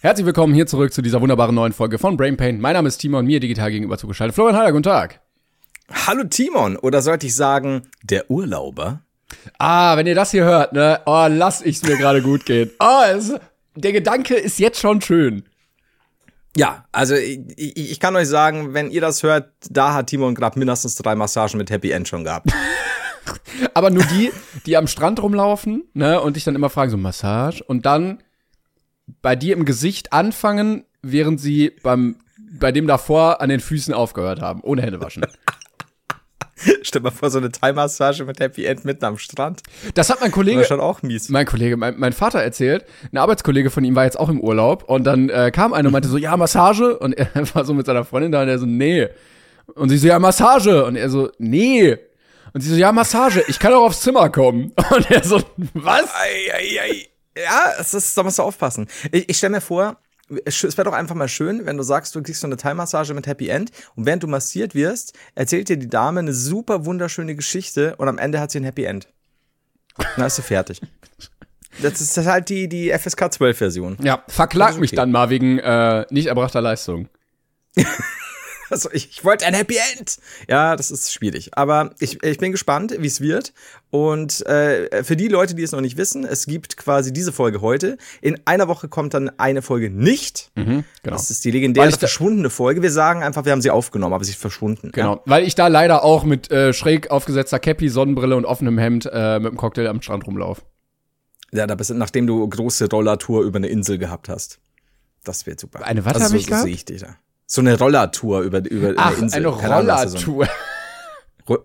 Herzlich willkommen hier zurück zu dieser wunderbaren neuen Folge von Brain Pain. Mein Name ist Timon, mir digital gegenüber zugeschaltet. Florian Heiler, guten Tag. Hallo Timon, oder sollte ich sagen, der Urlauber? Ah, wenn ihr das hier hört, ne? Oh, lass ich's mir gerade gut gehen. Oh, es, der Gedanke ist jetzt schon schön. Ja, also ich, ich, kann euch sagen, wenn ihr das hört, da hat Timon gerade mindestens drei Massagen mit Happy End schon gehabt. Aber nur die, die am Strand rumlaufen, ne, und dich dann immer fragen, so Massage, und dann bei dir im Gesicht anfangen, während sie beim, bei dem davor an den Füßen aufgehört haben, ohne Hände waschen. Stell mal vor, so eine Thai-Massage mit Happy End mitten am Strand. Das hat mein Kollege. schon auch mies. Mein Kollege, mein, mein, Vater erzählt, ein Arbeitskollege von ihm war jetzt auch im Urlaub und dann äh, kam einer und meinte so, ja, Massage. Und er war so mit seiner Freundin da und er so, nee. Und sie so, ja, Massage. Und er so, nee. Und sie so, ja, Massage, ich kann auch aufs Zimmer kommen. Und er so, was? Ei, ei, ei. Ja, es ist, da musst du aufpassen. Ich, ich stelle mir vor, es wäre doch einfach mal schön, wenn du sagst, du kriegst so eine Thai-Massage mit Happy End und während du massiert wirst, erzählt dir die Dame eine super wunderschöne Geschichte und am Ende hat sie ein Happy End. Dann ist sie fertig. Das ist halt die, die FSK 12-Version. Ja, verklag okay. mich dann mal wegen äh, nicht erbrachter Leistung. Also ich, ich wollte ein Happy End. Ja, das ist schwierig. Aber ich, ich bin gespannt, wie es wird. Und äh, für die Leute, die es noch nicht wissen, es gibt quasi diese Folge heute. In einer Woche kommt dann eine Folge nicht. Mhm, genau. Das ist die legendäre verschwundene Folge. Wir sagen einfach, wir haben sie aufgenommen, aber sie ist verschwunden. Genau, ja. weil ich da leider auch mit äh, schräg aufgesetzter Cappy, Sonnenbrille und offenem Hemd äh, mit dem Cocktail am Strand rumlaufe. Ja, da bist du, nachdem du große Rollertour über eine Insel gehabt hast. Das wird super. Eine was also, habe ich so, gehabt? So sehe ich dich da. So eine Rollertour über, über Ach, eine Insel. eine Rollertour.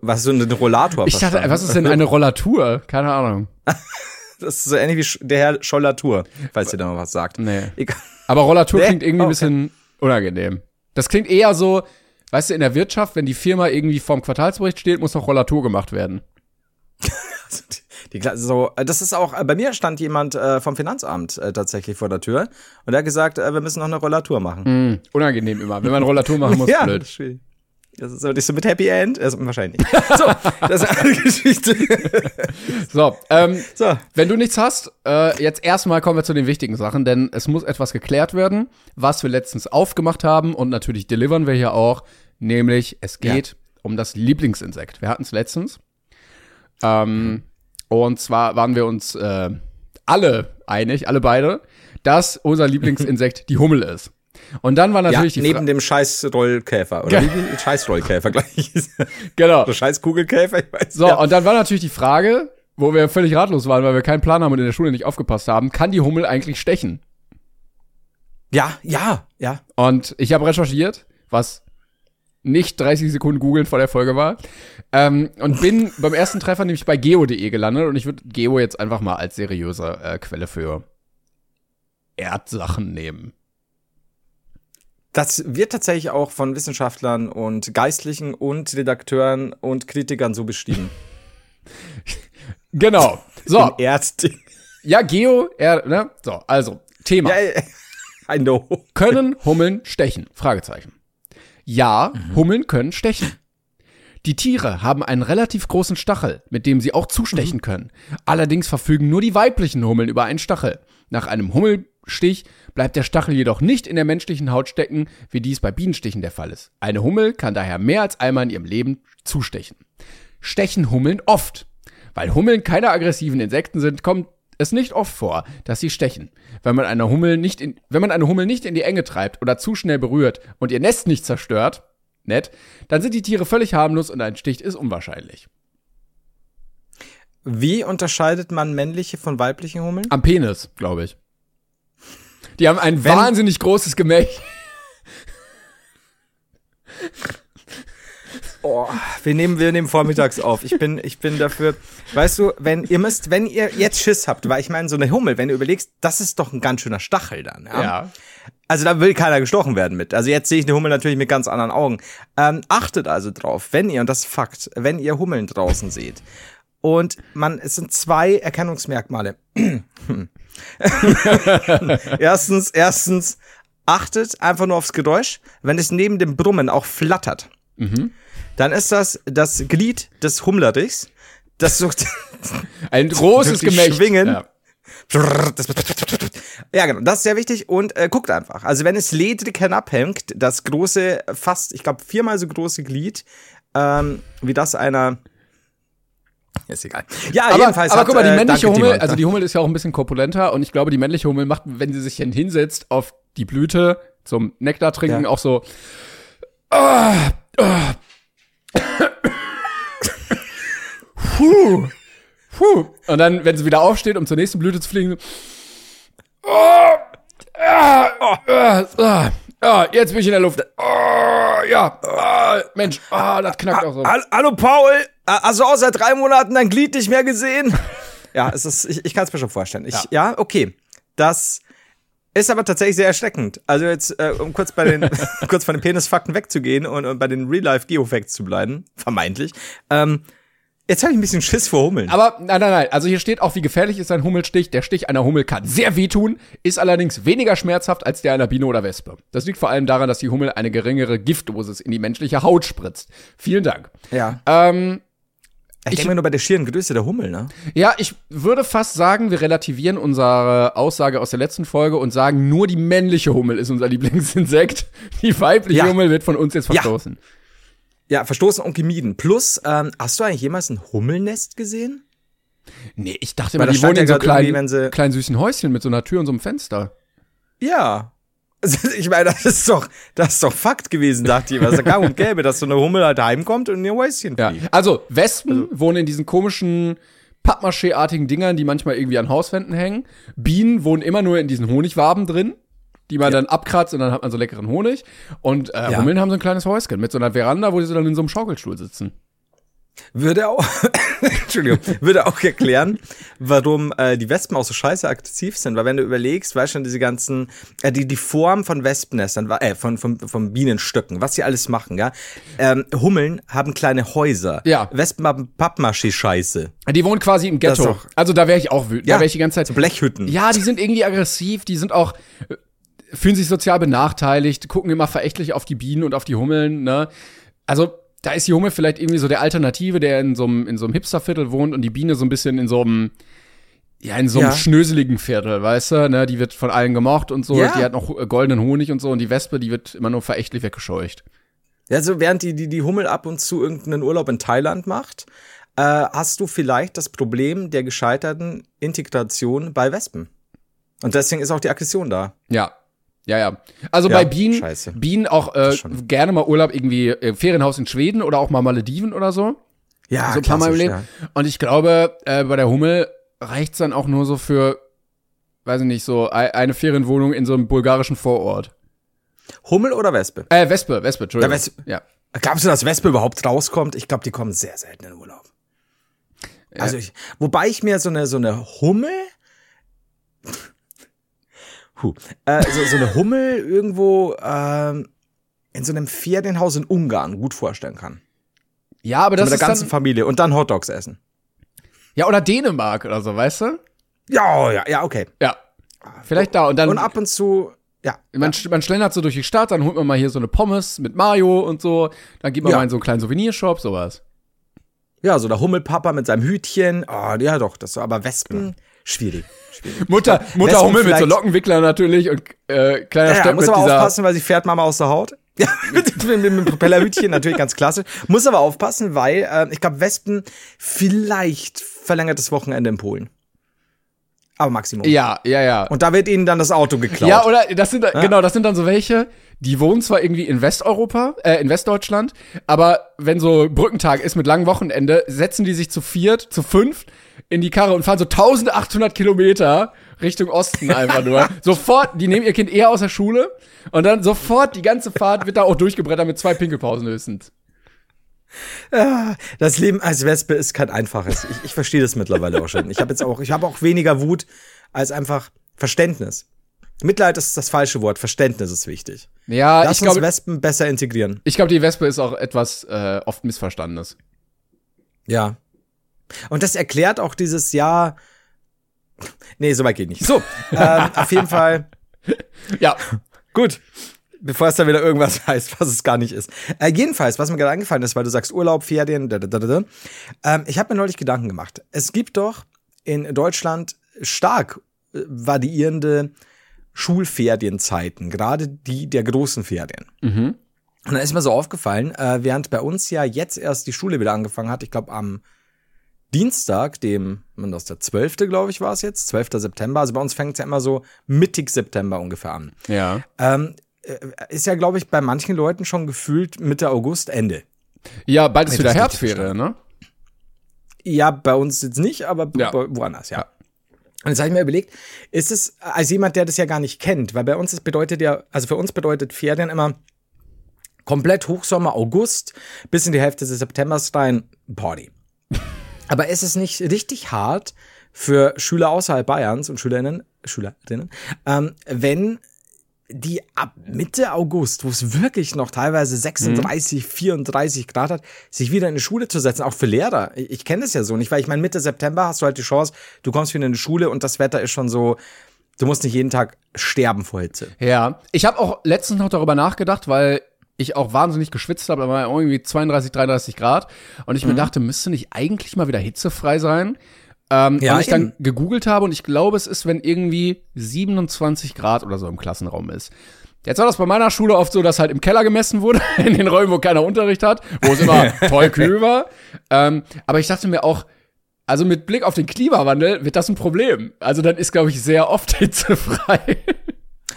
was ist so eine Rollator? Ich dachte, was ist denn eine Rollatur? Keine Ahnung. das ist so ähnlich wie der Herr Schollatur, falls ihr da noch was sagt. Nee. Aber Rollatur nee? klingt irgendwie okay. ein bisschen unangenehm. Das klingt eher so, weißt du, in der Wirtschaft, wenn die Firma irgendwie vorm Quartalsbericht steht, muss noch Rollatur gemacht werden. Die, so, das ist auch, bei mir stand jemand äh, vom Finanzamt äh, tatsächlich vor der Tür und er hat gesagt, äh, wir müssen noch eine Rollatur machen. Mm, unangenehm immer, wenn man eine Rollatur machen muss, ja, blöd. Schwierig. Das ist so, so mit Happy End? Also, wahrscheinlich nicht. So, das ist eine Geschichte. so, ähm, so, wenn du nichts hast, äh, jetzt erstmal kommen wir zu den wichtigen Sachen, denn es muss etwas geklärt werden, was wir letztens aufgemacht haben und natürlich delivern wir hier auch, nämlich es geht ja. um das Lieblingsinsekt. Wir hatten es letztens. Ähm, und zwar waren wir uns äh, alle einig, alle beide, dass unser Lieblingsinsekt die Hummel ist. Und dann war natürlich ja, die neben Fra dem Scheißrollkäfer oder wie Scheißrollkäfer gleich. genau. Oder Scheißkugelkäfer, ich weiß. So, ja. und dann war natürlich die Frage, wo wir völlig ratlos waren, weil wir keinen Plan haben und in der Schule nicht aufgepasst haben, kann die Hummel eigentlich stechen? Ja, ja, ja. Und ich habe recherchiert, was nicht 30 Sekunden googeln vor der Folge war. Ähm, und bin beim ersten Treffer nämlich bei geo.de gelandet und ich würde Geo jetzt einfach mal als seriöse äh, Quelle für Erdsachen nehmen. Das wird tatsächlich auch von Wissenschaftlern und Geistlichen und Redakteuren und Kritikern so beschrieben. genau. So. Erdding. Ja, Geo, er, ne? So, also, Thema. Ja, I know. Können Hummeln stechen? Fragezeichen. Ja, mhm. Hummeln können stechen. Die Tiere haben einen relativ großen Stachel, mit dem sie auch zustechen mhm. können. Allerdings verfügen nur die weiblichen Hummeln über einen Stachel. Nach einem Hummelstich bleibt der Stachel jedoch nicht in der menschlichen Haut stecken, wie dies bei Bienenstichen der Fall ist. Eine Hummel kann daher mehr als einmal in ihrem Leben zustechen. Stechen Hummeln oft. Weil Hummeln keine aggressiven Insekten sind, kommt es nicht oft vor, dass sie stechen. Wenn man eine Hummel nicht in, wenn man eine Hummel nicht in die Enge treibt oder zu schnell berührt und ihr Nest nicht zerstört, nett, dann sind die Tiere völlig harmlos und ein Stich ist unwahrscheinlich. Wie unterscheidet man männliche von weiblichen Hummeln? Am Penis, glaube ich. Die haben ein Wenn wahnsinnig großes Gemächt. Oh, wir nehmen, wir nehmen vormittags auf. Ich bin, ich bin dafür. Weißt du, wenn ihr müsst, wenn ihr jetzt Schiss habt, weil ich meine, so eine Hummel, wenn du überlegst, das ist doch ein ganz schöner Stachel dann. Ja. Ja. Also da will keiner gestochen werden mit. Also jetzt sehe ich eine Hummel natürlich mit ganz anderen Augen. Ähm, achtet also drauf, wenn ihr, und das ist Fakt, wenn ihr Hummeln draußen seht. Und man, es sind zwei Erkennungsmerkmale. erstens, erstens, achtet einfach nur aufs Geräusch. Wenn es neben dem Brummen auch flattert, dann ist das das Glied des Hummlerichs. Das sucht Ein großes Gemächt. schwingen. Ja. Ja, genau, das ist sehr wichtig und äh, guckt einfach. Also wenn es ledrig herabhängt, das große, fast, ich glaube, viermal so große Glied, ähm, wie das einer. Ist egal. Ja, Aber, jedenfalls. aber hat, guck mal, die äh, männliche danke, Hummel, Timon. also die Hummel ist ja auch ein bisschen korpulenter und ich glaube, die männliche Hummel macht, wenn sie sich hinsetzt auf die Blüte zum Nektar trinken, Ja. auch so. Ah, ah. Puh. Puh. Und dann, wenn sie wieder aufsteht, um zur nächsten Blüte zu fliegen, so, ah, ah, ah, ah, ah, jetzt bin ich in der Luft. Ah, ja, ah, Mensch, ah, das knackt auch so. Hall- Hallo Paul, Äh, hast du auch seit drei Monaten dein Glied nicht mehr gesehen? ja, es ist, ich, ich kann es mir schon vorstellen. Ich, ja. okay. Das ist aber tatsächlich sehr erschreckend. Also jetzt, äh, um kurz bei den, kurz von den Penisfakten wegzugehen und, und bei den Real-Life-Geofacts zu bleiben, vermeintlich. Ähm, jetzt habe ich ein bisschen Schiss vor Hummeln. Aber nein, nein, nein. Also hier steht auch, wie gefährlich ist ein Hummelstich. Der Stich einer Hummel kann sehr wehtun, ist allerdings weniger schmerzhaft als der einer Biene oder Wespe. Das liegt vor allem daran, dass die Hummel eine geringere Giftdosis in die menschliche Haut spritzt. Vielen Dank. ja. Ähm, Ich, denke mir nur bei der schieren Größe der Hummel, ne? ja, ich würde fast sagen, wir relativieren unsere Aussage aus der letzten Folge und sagen, nur die männliche Hummel ist unser Lieblingsinsekt. Die weibliche Ja. Hummel wird von uns jetzt Ja. verstoßen. Ja, verstoßen und gemieden. Plus, ähm, hast du eigentlich jemals ein Hummelnest gesehen? Nee, ich dachte immer, die wohnen ja in so kleinen, kleinen süßen Häuschen mit so einer Tür und so einem Fenster. Ja. Also, Ich meine, das ist doch, das ist doch Fakt gewesen, dachte ich. Was ist gang und gäbe, dass so eine Hummel halt heimkommt und in ihr Häuschen Ja, fliegt. also Wespen wohnen in diesen komischen Pappmaché-artigen Dingern, die manchmal irgendwie an Hauswänden hängen. Bienen wohnen immer nur in diesen Honigwaben drin, die man dann abkratzt und dann hat man so leckeren Honig. Und äh, Ja. Hummeln haben so ein kleines Häuschen mit so einer Veranda, wo sie dann in so einem Schaukelstuhl sitzen. Würde auch, Entschuldigung, würde auch erklären, warum äh, die Wespen auch so scheiße aktiv sind. Weil wenn du überlegst, weißt du schon, diese ganzen, äh, die, die Form von Wespennestern, äh, von, von, von Bienenstöcken, was sie alles machen, ja. Ähm, Hummeln haben kleine Häuser. Ja. Wespen haben Pappmaché-Scheiße. Die wohnen quasi im Ghetto. doch- Also da wäre ich auch wütend. Ja, da wäre ich die ganze Zeit. so Blechhütten. Ja, die sind irgendwie aggressiv, die sind auch, äh, fühlen sich sozial benachteiligt, gucken immer verächtlich auf die Bienen und auf die Hummeln, ne? Also, da ist die Hummel vielleicht irgendwie so der Alternative, der in so einem, in so einem Hipsterviertel wohnt und die Biene so ein bisschen in so einem, ja, in so einem Ja. schnöseligen Viertel, weißt du, ne? Die wird von allen gemocht und so, Ja. die hat noch äh, goldenen Honig und so und die Wespe, die wird immer nur verächtlich weggescheucht. Ja, so während die, die, die Hummel ab und zu irgendeinen Urlaub in Thailand macht, äh, hast du vielleicht das Problem der gescheiterten Integration bei Wespen. Und deswegen ist auch die Aggression da. Ja. Ja, ja. Also Ja, bei Bienen, scheiße. Bienen auch äh, gerne mal Urlaub irgendwie äh, Ferienhaus in Schweden oder auch mal Malediven oder so. Ja, so ein paar Mal im Leben. Und ich glaube, äh, bei der Hummel reicht's dann auch nur so für, weiß ich nicht, so ei- eine Ferienwohnung in so einem bulgarischen Vorort. Hummel oder Wespe? Äh, Wespe, Wespe, Entschuldigung. Ja, Wespe. Ja. Glaubst du, dass Wespe überhaupt rauskommt? Ich glaube, die kommen sehr selten in Urlaub. Also ich, wobei ich mir so eine so eine Hummel, huh, äh, so, so eine Hummel irgendwo ähm, in so einem Ferienhaus in Ungarn gut vorstellen kann. Ja, aber So das mit ist der ganzen dann, Familie und dann Hotdogs essen. ja, oder Dänemark oder so, weißt du? Ja, ja, ja, okay. Ja. Vielleicht da und dann, Und ab und zu, ja, man, sch- man schlendert so durch die Stadt, dann holt man mal hier so eine Pommes mit Mayo und so, dann geht man Ja. mal in so einen kleinen Souvenirshop, sowas. ja, so der Hummelpapa mit seinem Hütchen. Oh, ja, doch, das aber Wespen schwierig. schwierig. Mutter, Mutter Hummel mit so Lockenwickler natürlich und äh, kleiner Ja, ja, Stepp muss aber aufpassen, weil sie fährt Mama aus der Haut. Ja, mit, mit, mit dem Propellerhütchen, natürlich ganz klassisch. Muss aber aufpassen, weil äh, ich glaube, Wespen vielleicht verlängertes Wochenende in Polen. Aber Maximum. Ja, ja, ja. Und da wird ihnen dann das Auto geklaut. Ja, oder das sind genau, das sind dann so welche, die wohnen zwar irgendwie in Westeuropa, äh, in Westdeutschland, aber wenn so Brückentag ist mit langem Wochenende, setzen die sich zu viert, zu fünf in die Karre und fahren so 1800 Kilometer Richtung Osten einfach nur. sofort, die nehmen ihr Kind eher aus der Schule und dann sofort die ganze Fahrt wird da auch durchgebrettert mit zwei Pinkelpausen höchstens. Ja, das Leben als Wespe ist kein einfaches. Ich, ich verstehe das mittlerweile auch schon. Ich habe jetzt auch, ich habe auch weniger Wut als einfach Verständnis. Mitleid ist das falsche Wort. Verständnis ist wichtig. Ja, Lass ich glaube, Wespen besser integrieren. ich glaube, die Wespe ist auch etwas äh, oft Missverstandenes. Ja. Und das erklärt auch dieses Jahr. Nee, so weit geht nicht. So, ähm, auf jeden Fall. Ja, Gut. Bevor es dann wieder irgendwas heißt, was es gar nicht ist. Äh, jedenfalls, was mir gerade eingefallen ist, weil du sagst Urlaub, Ferien, da, da, da, da, da. Ähm, ich habe mir neulich Gedanken gemacht. Es gibt doch in Deutschland stark äh, variierende Schulferienzeiten, gerade die der großen Ferien. Mhm. Und da ist mir so aufgefallen, äh, während bei uns ja jetzt erst die Schule wieder angefangen hat, ich glaube am Dienstag, dem, man das der 12. glaube ich war es jetzt, 12. September, also bei uns fängt es ja immer so mittig September ungefähr an. ja. Ähm, äh, ist ja, glaube ich, bei manchen Leuten schon gefühlt Mitte August Ende. Ja, bald ist wieder Herbstferien, ne? Ja, bei uns jetzt nicht, aber Ja. wo- woanders, ja. Und jetzt habe ich mir überlegt, ist es als jemand, der das ja gar nicht kennt, weil bei uns das bedeutet ja, also für uns bedeutet Ferien immer komplett Hochsommer, August bis in die Hälfte des Septembers rein Party. Aber ist es nicht richtig hart für Schüler außerhalb Bayerns und Schülerinnen, Schülerinnen, ähm, wenn die ab Mitte August, wo es wirklich noch teilweise 36, 34 Grad hat, sich wieder in die Schule zu setzen, auch für Lehrer. Ich, ich kenne das ja so nicht, weil ich meine, Mitte September hast du halt die Chance, du kommst wieder in die Schule und das Wetter ist schon so, du musst nicht jeden Tag sterben vor Hitze. Ja. Ich habe auch letztens noch darüber nachgedacht, weil ich auch wahnsinnig geschwitzt habe, da war irgendwie 32, 33 Grad. Und Mhm. ich mir dachte, müsste nicht eigentlich mal wieder hitzefrei sein? Ähm, Ja, und ich dann eben. gegoogelt habe und ich glaube, es ist, wenn irgendwie 27 Grad oder so im Klassenraum ist. Jetzt war das bei meiner Schule oft so, dass halt im Keller gemessen wurde, in den Räumen, wo keiner Unterricht hat, wo es immer toll kühl war. Ähm, aber ich dachte mir auch, also mit Blick auf den Klimawandel wird das ein Problem. Also dann ist, glaube ich, sehr oft hitzefrei.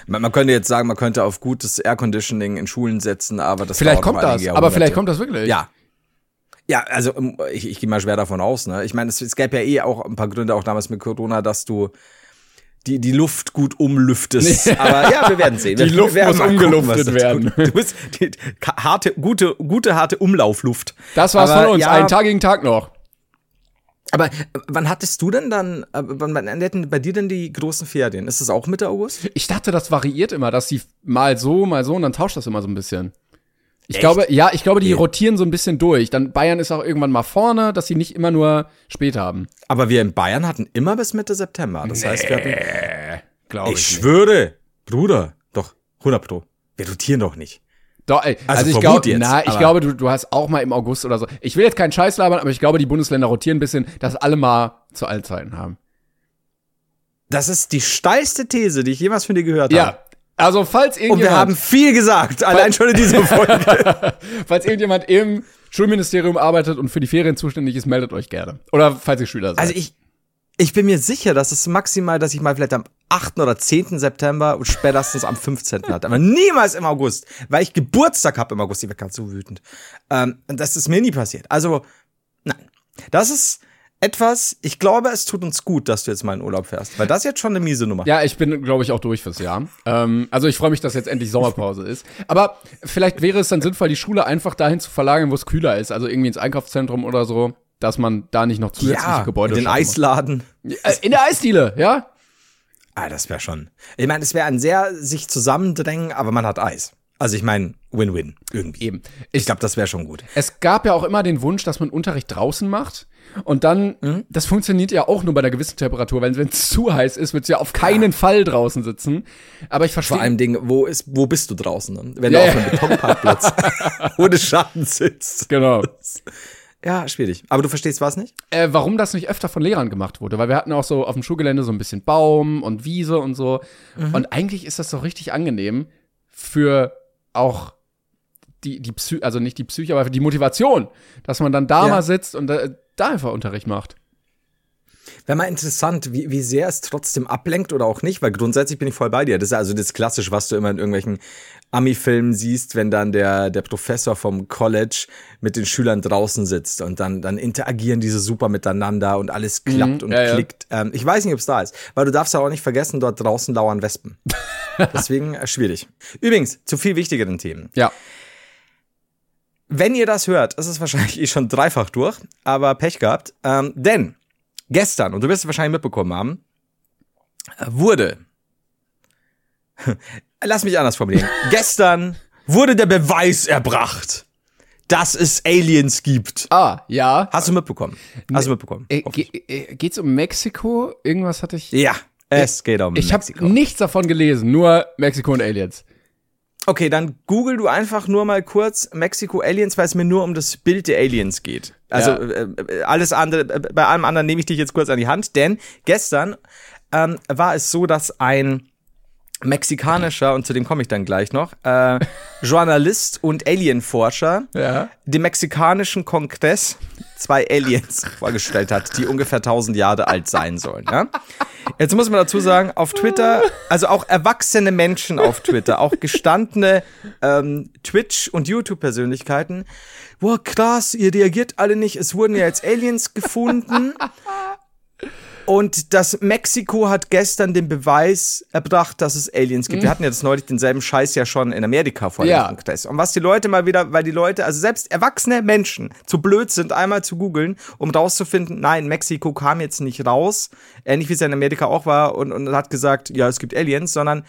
Man, man könnte jetzt sagen, man könnte auf gutes Airconditioning in Schulen setzen, aber das Vielleicht kommt das, aber vielleicht kommt das wirklich. Ja. Ja, also ich, ich gehe mal schwer davon aus. Ne? Ich meine, es, es gäbe ja eh auch ein paar Gründe, auch damals mit Corona, dass du die, die Luft gut umlüftest. Aber ja, wir werden sehen. Die Wir Luft werden muss umgeluftet was das werden. Du bist die, harte, gute, gute, harte Umlaufluft. Das war's Aber von uns. Ja, Einen Tag gegen Tag noch. Aber äh, wann hattest du denn dann, äh, wann, wann endeten bei dir denn die großen Ferien? Ist das auch Mitte August? Ich dachte, das variiert immer, dass sie mal so, mal so und dann tauscht das immer so ein bisschen. Ich Echt? glaube, ja, ich glaube, die Okay. rotieren so ein bisschen durch. Dann Bayern ist auch irgendwann mal vorne, dass sie nicht immer nur spät haben. Aber wir in Bayern hatten immer bis Mitte September. Das heißt, wir hatten Glaube Ich schwöre, Bruder, doch, 100 Pro. Wir rotieren doch nicht. Doch, ey, also, Also ich glaube, na, ich glaube, du, du hast auch mal im August oder so. Ich will jetzt keinen Scheiß labern, aber ich glaube, die Bundesländer rotieren ein bisschen, dass alle mal zu allen Zeiten haben. Das ist die steilste These, die ich jemals von dir gehört habe. Ja. Also, falls Und wir irgendjemand, haben viel gesagt, allein schon in dieser Folge. falls irgendjemand im Schulministerium arbeitet und für die Ferien zuständig ist, meldet euch gerne. Oder falls ihr Schüler seid. Also ich, ich bin mir sicher, dass es maximal, dass ich mal vielleicht am 8. oder 10. September und spätestens am 15. hatte. Aber niemals im August, weil ich Geburtstag habe im August. Ich werde gerade so wütend. Ähm, das ist mir nie passiert. Also, nein. Das ist etwas, ich glaube, es tut uns gut, dass du jetzt mal in Urlaub fährst. Weil das ist jetzt schon eine miese Nummer. Ja, ich bin, glaube ich, auch durch fürs Jahr. Ähm, also ich freue mich, dass jetzt endlich Sommerpause ist. Aber vielleicht wäre es dann sinnvoll, die Schule einfach dahin zu verlagern, wo es kühler ist. Also irgendwie ins Einkaufszentrum oder so, dass man da nicht noch zusätzliche Gebäude den schaffen muss. Eisladen. Äh, In der Eisdiele, ja? Ah, das wäre schon. Ich meine, es wäre ein sehr sich zusammendrängen, aber man hat Eis. Also ich meine, Win-Win irgendwie. Eben. Ich glaube, das wäre schon gut. Es gab ja auch immer den Wunsch, dass man Unterricht draußen macht. Und dann, das funktioniert ja auch nur bei einer gewissen Temperatur. Wenn es zu heiß ist, wird ja auf keinen Fall draußen sitzen. Aber ich Vor verstehe. allem Ding, wo ist, wo bist du draußen? Ne? Wenn Ja, du ja. auf einem Betonparkplatz ohne Schatten sitzt. Genau. Ja, schwierig. Aber du verstehst was nicht? äh, warum das nicht öfter von Lehrern gemacht wurde. Weil wir hatten auch so auf dem Schulgelände so ein bisschen Baum und Wiese und so. Und eigentlich ist das doch richtig angenehm für auch die, die Psy also nicht die Psyche, aber für die Motivation, dass man dann da Ja. mal sitzt und da, da einfach Unterricht macht. Wäre mal interessant, wie, wie sehr es trotzdem ablenkt oder auch nicht, weil grundsätzlich bin ich voll bei dir. Das ist also das Klassische, was du immer in irgendwelchen Ami-Filmen siehst, wenn dann der, der Professor vom College mit den Schülern draußen sitzt und dann, dann interagieren diese super miteinander und alles klappt und ja, ja. klickt. Ähm, ich weiß nicht, ob es da ist, weil du darfst ja auch nicht vergessen, dort draußen lauern Wespen. Deswegen äh, schwierig. Übrigens, zu viel wichtigeren Themen. Ja. wenn ihr das hört, ist es wahrscheinlich eh schon dreifach durch, aber Pech gehabt. Ähm, denn gestern, und du wirst es wahrscheinlich mitbekommen haben, wurde, lass mich anders formulieren, gestern wurde der Beweis erbracht, dass es Aliens gibt. Ah, ja. Hast du mitbekommen? Hast du mitbekommen? Äh, ge äh, geht's um Mexiko? Irgendwas hatte ich. Ja, es geht um Ich habe Mexiko. nichts davon gelesen, nur Mexiko und Aliens. Okay, dann google du einfach nur mal kurz Mexiko Aliens, weil es mir nur um das Bild der Aliens geht. Also Ja. äh, äh, alles andere, äh, bei allem anderen nehme ich dich jetzt kurz an die Hand, denn gestern ähm, war es so, dass ein mexikanischer, und zu dem komme ich dann gleich noch, äh, Journalist und Alienforscher Ja. dem mexikanischen Kongress zwei Aliens vorgestellt hat, die ungefähr 1000 Jahre alt sein sollen. Ja? Jetzt muss man dazu sagen, auf Twitter, also auch erwachsene Menschen auf Twitter, auch gestandene ähm, Twitch- und YouTube-Persönlichkeiten, boah, krass, ihr reagiert alle nicht, es wurden ja jetzt Aliens gefunden. Und das Mexiko hat gestern den Beweis erbracht, dass es Aliens gibt. Wir hatten ja das neulich denselben Scheiß ja schon in Amerika vor Ja. dem Kongress. Und was die Leute mal wieder, weil die Leute, also selbst erwachsene Menschen zu blöd sind, einmal zu googeln, um rauszufinden, nein, Mexiko kam jetzt nicht raus, ähnlich wie es ja in Amerika auch war und, und hat gesagt, ja, es gibt Aliens, sondern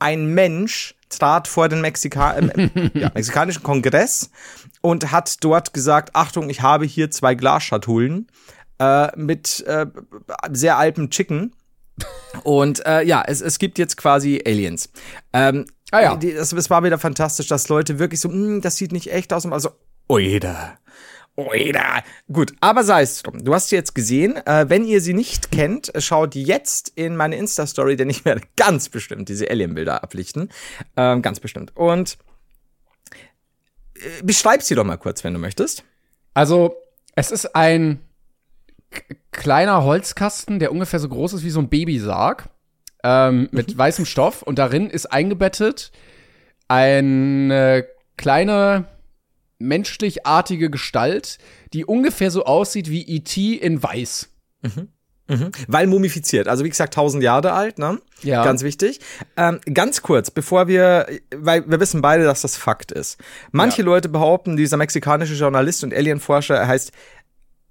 ein Mensch trat vor den Mexika äh, ja, mexikanischen Kongress und hat dort gesagt, Achtung, ich habe hier zwei Glasschatullen äh, mit äh, sehr altem Chicken. Und äh, ja, es, es gibt jetzt quasi Aliens. Ähm, Ah ja. die, das, es war wieder fantastisch, dass Leute wirklich so, "Hm, das sieht nicht echt aus. Und also, oida. Oida. Gut, aber sei es drum. Du hast sie jetzt gesehen. Äh, wenn ihr sie nicht kennt, schaut jetzt in meine Insta-Story, denn ich werde ganz bestimmt diese Alien-Bilder ablichten. Ähm, ganz bestimmt. Und äh, beschreib sie doch mal kurz, wenn du möchtest. Also, es ist ein kleiner Holzkasten, der ungefähr so groß ist wie so ein Babysarg, ähm, mit weißem Stoff und darin ist eingebettet eine kleine menschlichartige Gestalt, die ungefähr so aussieht wie E.T. in weiß. Weil mumifiziert, also wie gesagt, 1000 Jahre alt, ne? Ja. Ganz wichtig. Ähm, ganz kurz, bevor wir, weil wir wissen beide, dass das Fakt ist. Manche Ja. Leute behaupten, dieser mexikanische Journalist und Alienforscher, er heißt,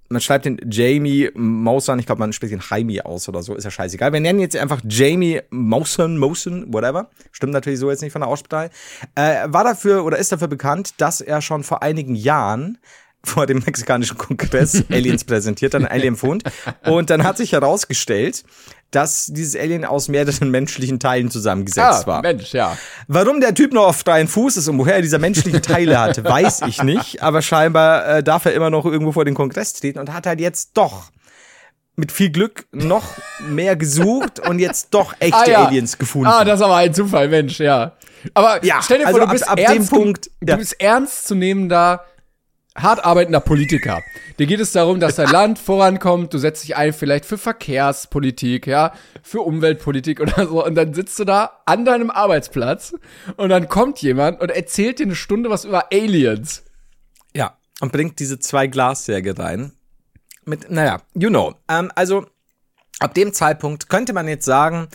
man schreibt den Jamie Mausan, ich glaube, man spricht den Jaime aus oder so, ist ja scheißegal. Wir nennen jetzt einfach Jamie Mausan, Mausan, whatever. Stimmt natürlich so jetzt nicht von der Aussprache. Äh, war dafür oder ist dafür bekannt, dass er schon vor einigen Jahren vor dem mexikanischen Kongress Aliens präsentiert, hat, ein Alien-Fund. Und dann hat sich herausgestellt, dass dieses Alien aus mehreren menschlichen Teilen zusammengesetzt Ah, war. Mensch, ja. Warum der Typ noch auf freien Fuß ist und woher er diese menschlichen Teile hat, weiß ich nicht. Aber scheinbar äh, darf er immer noch irgendwo vor den Kongress treten und hat halt jetzt doch mit viel Glück noch mehr gesucht und jetzt doch echte Ah, ja. Aliens gefunden. Ah, das ist aber ein Zufall, Mensch, ja. Aber Ja, stell dir vor, also du ab- bist ab dem ernst, Punkt, du ja. bist ernst zu nehmender, hart arbeitender Politiker. Dir geht es darum, dass dein Land vorankommt, du setzt dich ein vielleicht für Verkehrspolitik, ja, für Umweltpolitik oder so und dann sitzt du da an deinem Arbeitsplatz und dann kommt jemand und erzählt dir eine Stunde was über Aliens. Ja, und bringt diese zwei Glassärge rein. Mit, naja, you know. Ähm, also, ab dem Zeitpunkt könnte man jetzt sagen,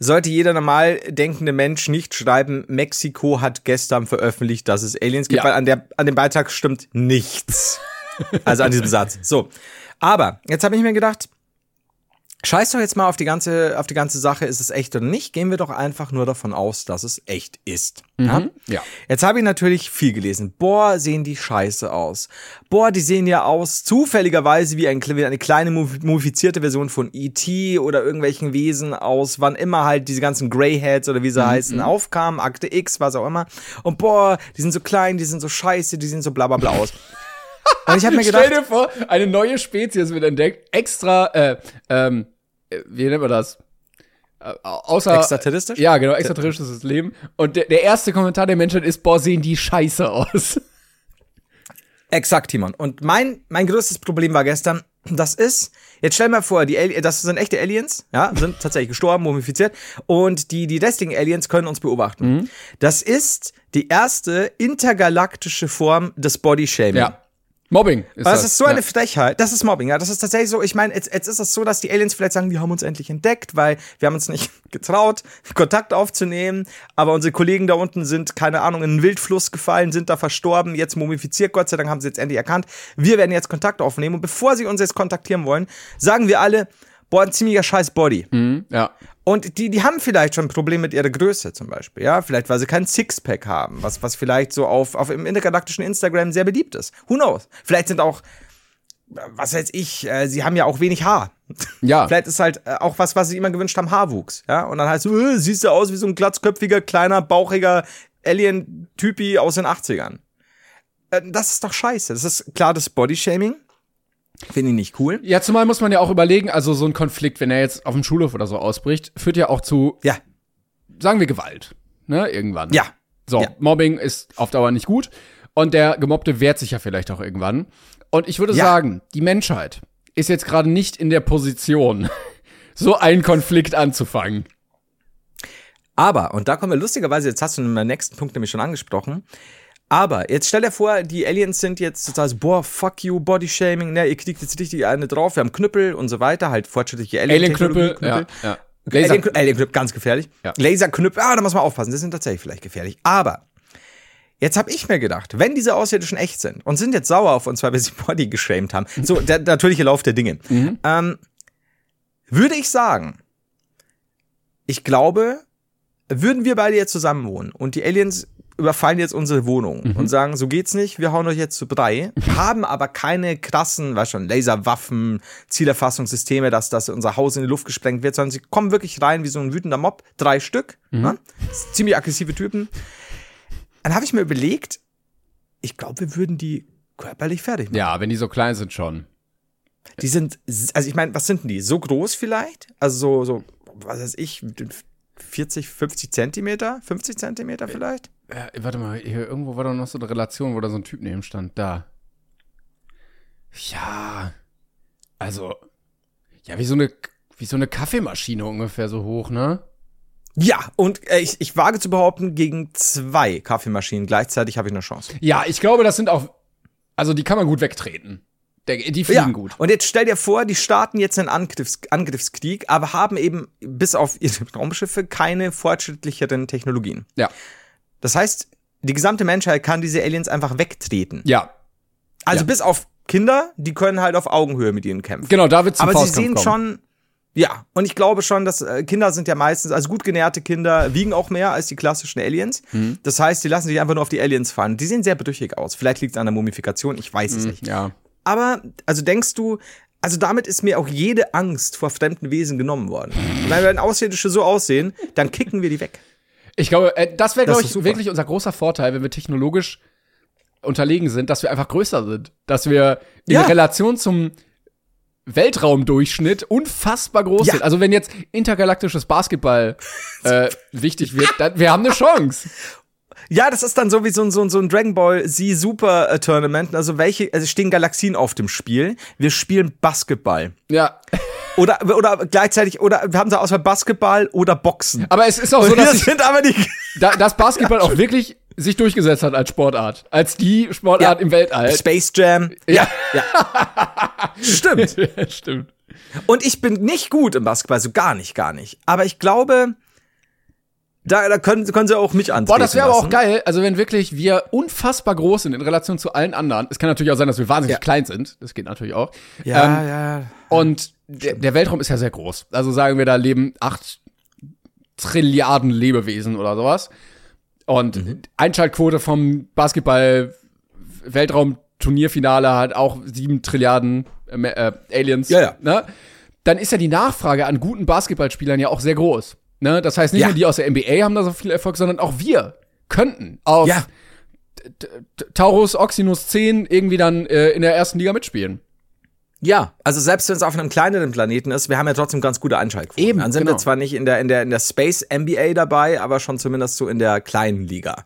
sollte jeder normal denkende Mensch nicht schreiben, Mexiko hat gestern veröffentlicht, dass es Aliens gibt, Ja. weil an, der, an dem Beitrag stimmt nichts. also an diesem Satz. So. Aber, jetzt habe ich mir gedacht, Scheiß doch jetzt mal auf die ganze, auf die ganze Sache, ist es echt oder nicht? Gehen wir doch einfach nur davon aus, dass es echt ist. Ja? Ja. Jetzt habe ich natürlich viel gelesen. Boah, sehen die scheiße aus. Boah, die sehen ja aus zufälligerweise wie, ein, wie eine kleine mumif- mumifizierte Version von E.T. oder irgendwelchen Wesen aus, wann immer halt diese ganzen Greyheads oder wie sie heißen, aufkamen, Akte X, was auch immer. Und boah, die sind so klein, die sind so scheiße, die sehen so bla bla bla aus. Und ich habe mir gedacht, Stell dir vor, eine neue Spezies wird entdeckt, extra, äh, ähm, äh, wie nennt man das? Äh, außer, Extraterrestrisch? Ja, genau, extraterrestrisches Leben. Und der, der erste Kommentar der Menschheit ist, boah, sehen die scheiße aus. Exakt, Timon. Und mein, mein größtes Problem war gestern, das ist, jetzt stell mal vor, die Ali das sind echte Aliens, ja, sind tatsächlich gestorben, mumifiziert, und die, die restlichen Aliens können uns beobachten. Das ist die erste intergalaktische Form des Bodyshaming. Ja. Mobbing ist das. das ist so ja. eine Frechheit. Das ist Mobbing, ja. Das ist tatsächlich so. Ich meine, jetzt, jetzt ist es so, dass die Aliens vielleicht sagen, wir haben uns endlich entdeckt, weil wir haben uns nicht getraut, Kontakt aufzunehmen. Aber unsere Kollegen da unten sind, keine Ahnung, in einen Wildfluss gefallen, sind da verstorben, jetzt mumifiziert. Gott sei Dank haben sie jetzt endlich erkannt. Wir werden jetzt Kontakt aufnehmen. Und bevor sie uns jetzt kontaktieren wollen, sagen wir alle, boah, ein ziemlicher scheiß Body. Mhm, ja. Und die, die haben vielleicht schon ein Problem mit ihrer Größe zum Beispiel, ja. Vielleicht, weil sie kein Sixpack haben, was, was vielleicht so auf, auf im intergalaktischen Instagram sehr beliebt ist. Who knows? Vielleicht sind auch, was weiß ich, äh, sie haben ja auch wenig Haar. Ja. Vielleicht ist halt äh, auch was, was sie immer gewünscht haben, Haarwuchs, ja. Und dann heißt so, äh, siehst du aus wie so ein glatzköpfiger, kleiner, bauchiger Alien-Typi aus den 80ern. Äh, das ist doch scheiße. Das ist klar das Bodyshaming. Finde ich nicht cool. Ja, zumal muss man ja auch überlegen, also so ein Konflikt, wenn er jetzt auf dem Schulhof oder so ausbricht, führt ja auch zu, Ja. sagen wir, Gewalt. Ne, irgendwann. Ja. So, Ja. Mobbing ist auf Dauer nicht gut. Und der Gemobbte wehrt sich ja vielleicht auch irgendwann. Und ich würde Ja. sagen, die Menschheit ist jetzt gerade nicht in der Position, so einen Konflikt anzufangen. Aber, und da kommen wir lustigerweise, jetzt hast du in meinem nächsten Punkt nämlich schon angesprochen, aber jetzt stell dir vor, die Aliens sind jetzt total boah, fuck you, Bodyshaming, ne, ihr kriegt jetzt richtig eine drauf, wir haben Knüppel und so weiter, halt fortschrittliche Alien-Knüppel, Alien-Technologie, ja, ja. Laser, Alien, Alien ganz gefährlich. Ja. Laserknüppel, ah, da muss man aufpassen, das sind tatsächlich vielleicht gefährlich. Aber jetzt habe ich mir gedacht, wenn diese Außerirdischen echt sind und sind jetzt sauer auf uns, weil wir sie Body geschämt haben, so der natürliche Lauf der Dinge, ähm, würde ich sagen, ich glaube, würden wir beide jetzt zusammen wohnen und die Aliens überfallen jetzt unsere Wohnung und sagen, so geht's nicht, wir hauen euch jetzt zu Brei, haben aber keine krassen, weißt schon, Laserwaffen, Zielerfassungssysteme, dass, dass unser Haus in die Luft gesprengt wird, sondern sie kommen wirklich rein wie so ein wütender Mob, drei Stück, ne? ziemlich aggressive Typen. Dann habe ich mir überlegt, ich glaube, wir würden die körperlich fertig machen. ja, wenn die so klein sind schon. Die sind, also ich meine, was sind denn die? So groß vielleicht? Also so, so, was weiß ich, 40, 50 Zentimeter? 50 Zentimeter vielleicht? Ja, warte mal, hier irgendwo war doch noch so eine Relation, wo da so ein Typ neben stand. Da. Ja. Also. Ja, wie so eine, wie so eine Kaffeemaschine ungefähr so hoch, ne? Ja, und äh, ich, ich wage zu behaupten, gegen zwei Kaffeemaschinen gleichzeitig habe ich eine Chance. Ja, ich glaube, das sind auch. Also, die kann man gut wegtreten. Der, die fliegen gut. Und jetzt stell dir vor, die starten jetzt einen Angriffs Angriffskrieg, aber haben eben bis auf ihre Raumschiffe keine fortschrittlicheren Technologien. Ja. Das heißt, die gesamte Menschheit kann diese Aliens einfach wegtreten. Ja. Also Ja. bis auf Kinder, die können halt auf Augenhöhe mit ihnen kämpfen. Genau, da wird zum Aber sie Faustkampf sehen kommen. schon, ja, und ich glaube schon, dass äh, Kinder sind ja meistens, also gut genährte Kinder wiegen auch mehr als die klassischen Aliens. Mhm. Das heißt, die lassen sich einfach nur auf die Aliens fahren. Die sehen sehr brüchig aus. Vielleicht liegt es an der Mumifikation, ich weiß es nicht. Mhm, Ja. Aber, also denkst du, also damit ist mir auch jede Angst vor fremden Wesen genommen worden. Weil wenn Außerirdische so aussehen, dann kicken wir die weg. Ich glaube, äh, das wäre, glaube ich, wirklich unser großer Vorteil, wenn wir technologisch unterlegen sind, dass wir einfach größer sind. Dass wir in Ja. Relation zum Weltraumdurchschnitt unfassbar groß Ja. sind. Also wenn jetzt intergalaktisches Basketball äh, wichtig wird, dann wir haben eine Chance. Ja, das ist dann so wie so ein, so ein, so ein Dragon Ball Z Super äh, Tournament. Also welche, also stehen Galaxien auf dem Spiel. Wir spielen Basketball. Ja. Oder, oder gleichzeitig, oder wir haben da Auswahl Basketball oder Boxen. Aber es ist auch so, dass sind aber die. da, dass Basketball auch wirklich sich durchgesetzt hat als Sportart. Als die Sportart Ja. im Weltall. Space Jam. Ja. Stimmt. ja, stimmt. Und ich bin nicht gut im Basketball, so gar nicht, gar nicht. Aber ich glaube, da, da können, können sie auch mich antreten Boah, das wäre aber auch geil. Also wenn wirklich wir unfassbar groß sind in Relation zu allen anderen. Es kann natürlich auch sein, dass wir wahnsinnig Ja. klein sind. Das geht natürlich auch. Ja, Ähm, ja. Und der, der Weltraum ist ja sehr groß. Also sagen wir, da leben acht Trilliarden Lebewesen oder sowas. Und Mhm. Einschaltquote vom Basketball Weltraum-Turnierfinale hat auch sieben Trilliarden äh, äh, Aliens. Ja, ja. Ne? Dann ist ja die Nachfrage an guten Basketballspielern ja auch sehr groß. Ne? Das heißt, nicht Ja. nur die aus der NBA haben da so viel Erfolg, sondern auch wir könnten auf Ja. Taurus Oxynus 10 irgendwie dann äh, in der ersten Liga mitspielen. Ja, also selbst wenn es auf einem kleineren Planeten ist, wir haben ja trotzdem ganz gute Einschaltquoten. Eben, Dann sind genau. wir zwar nicht in der, in der, in der Space NBA dabei, aber schon zumindest so in der kleinen Liga.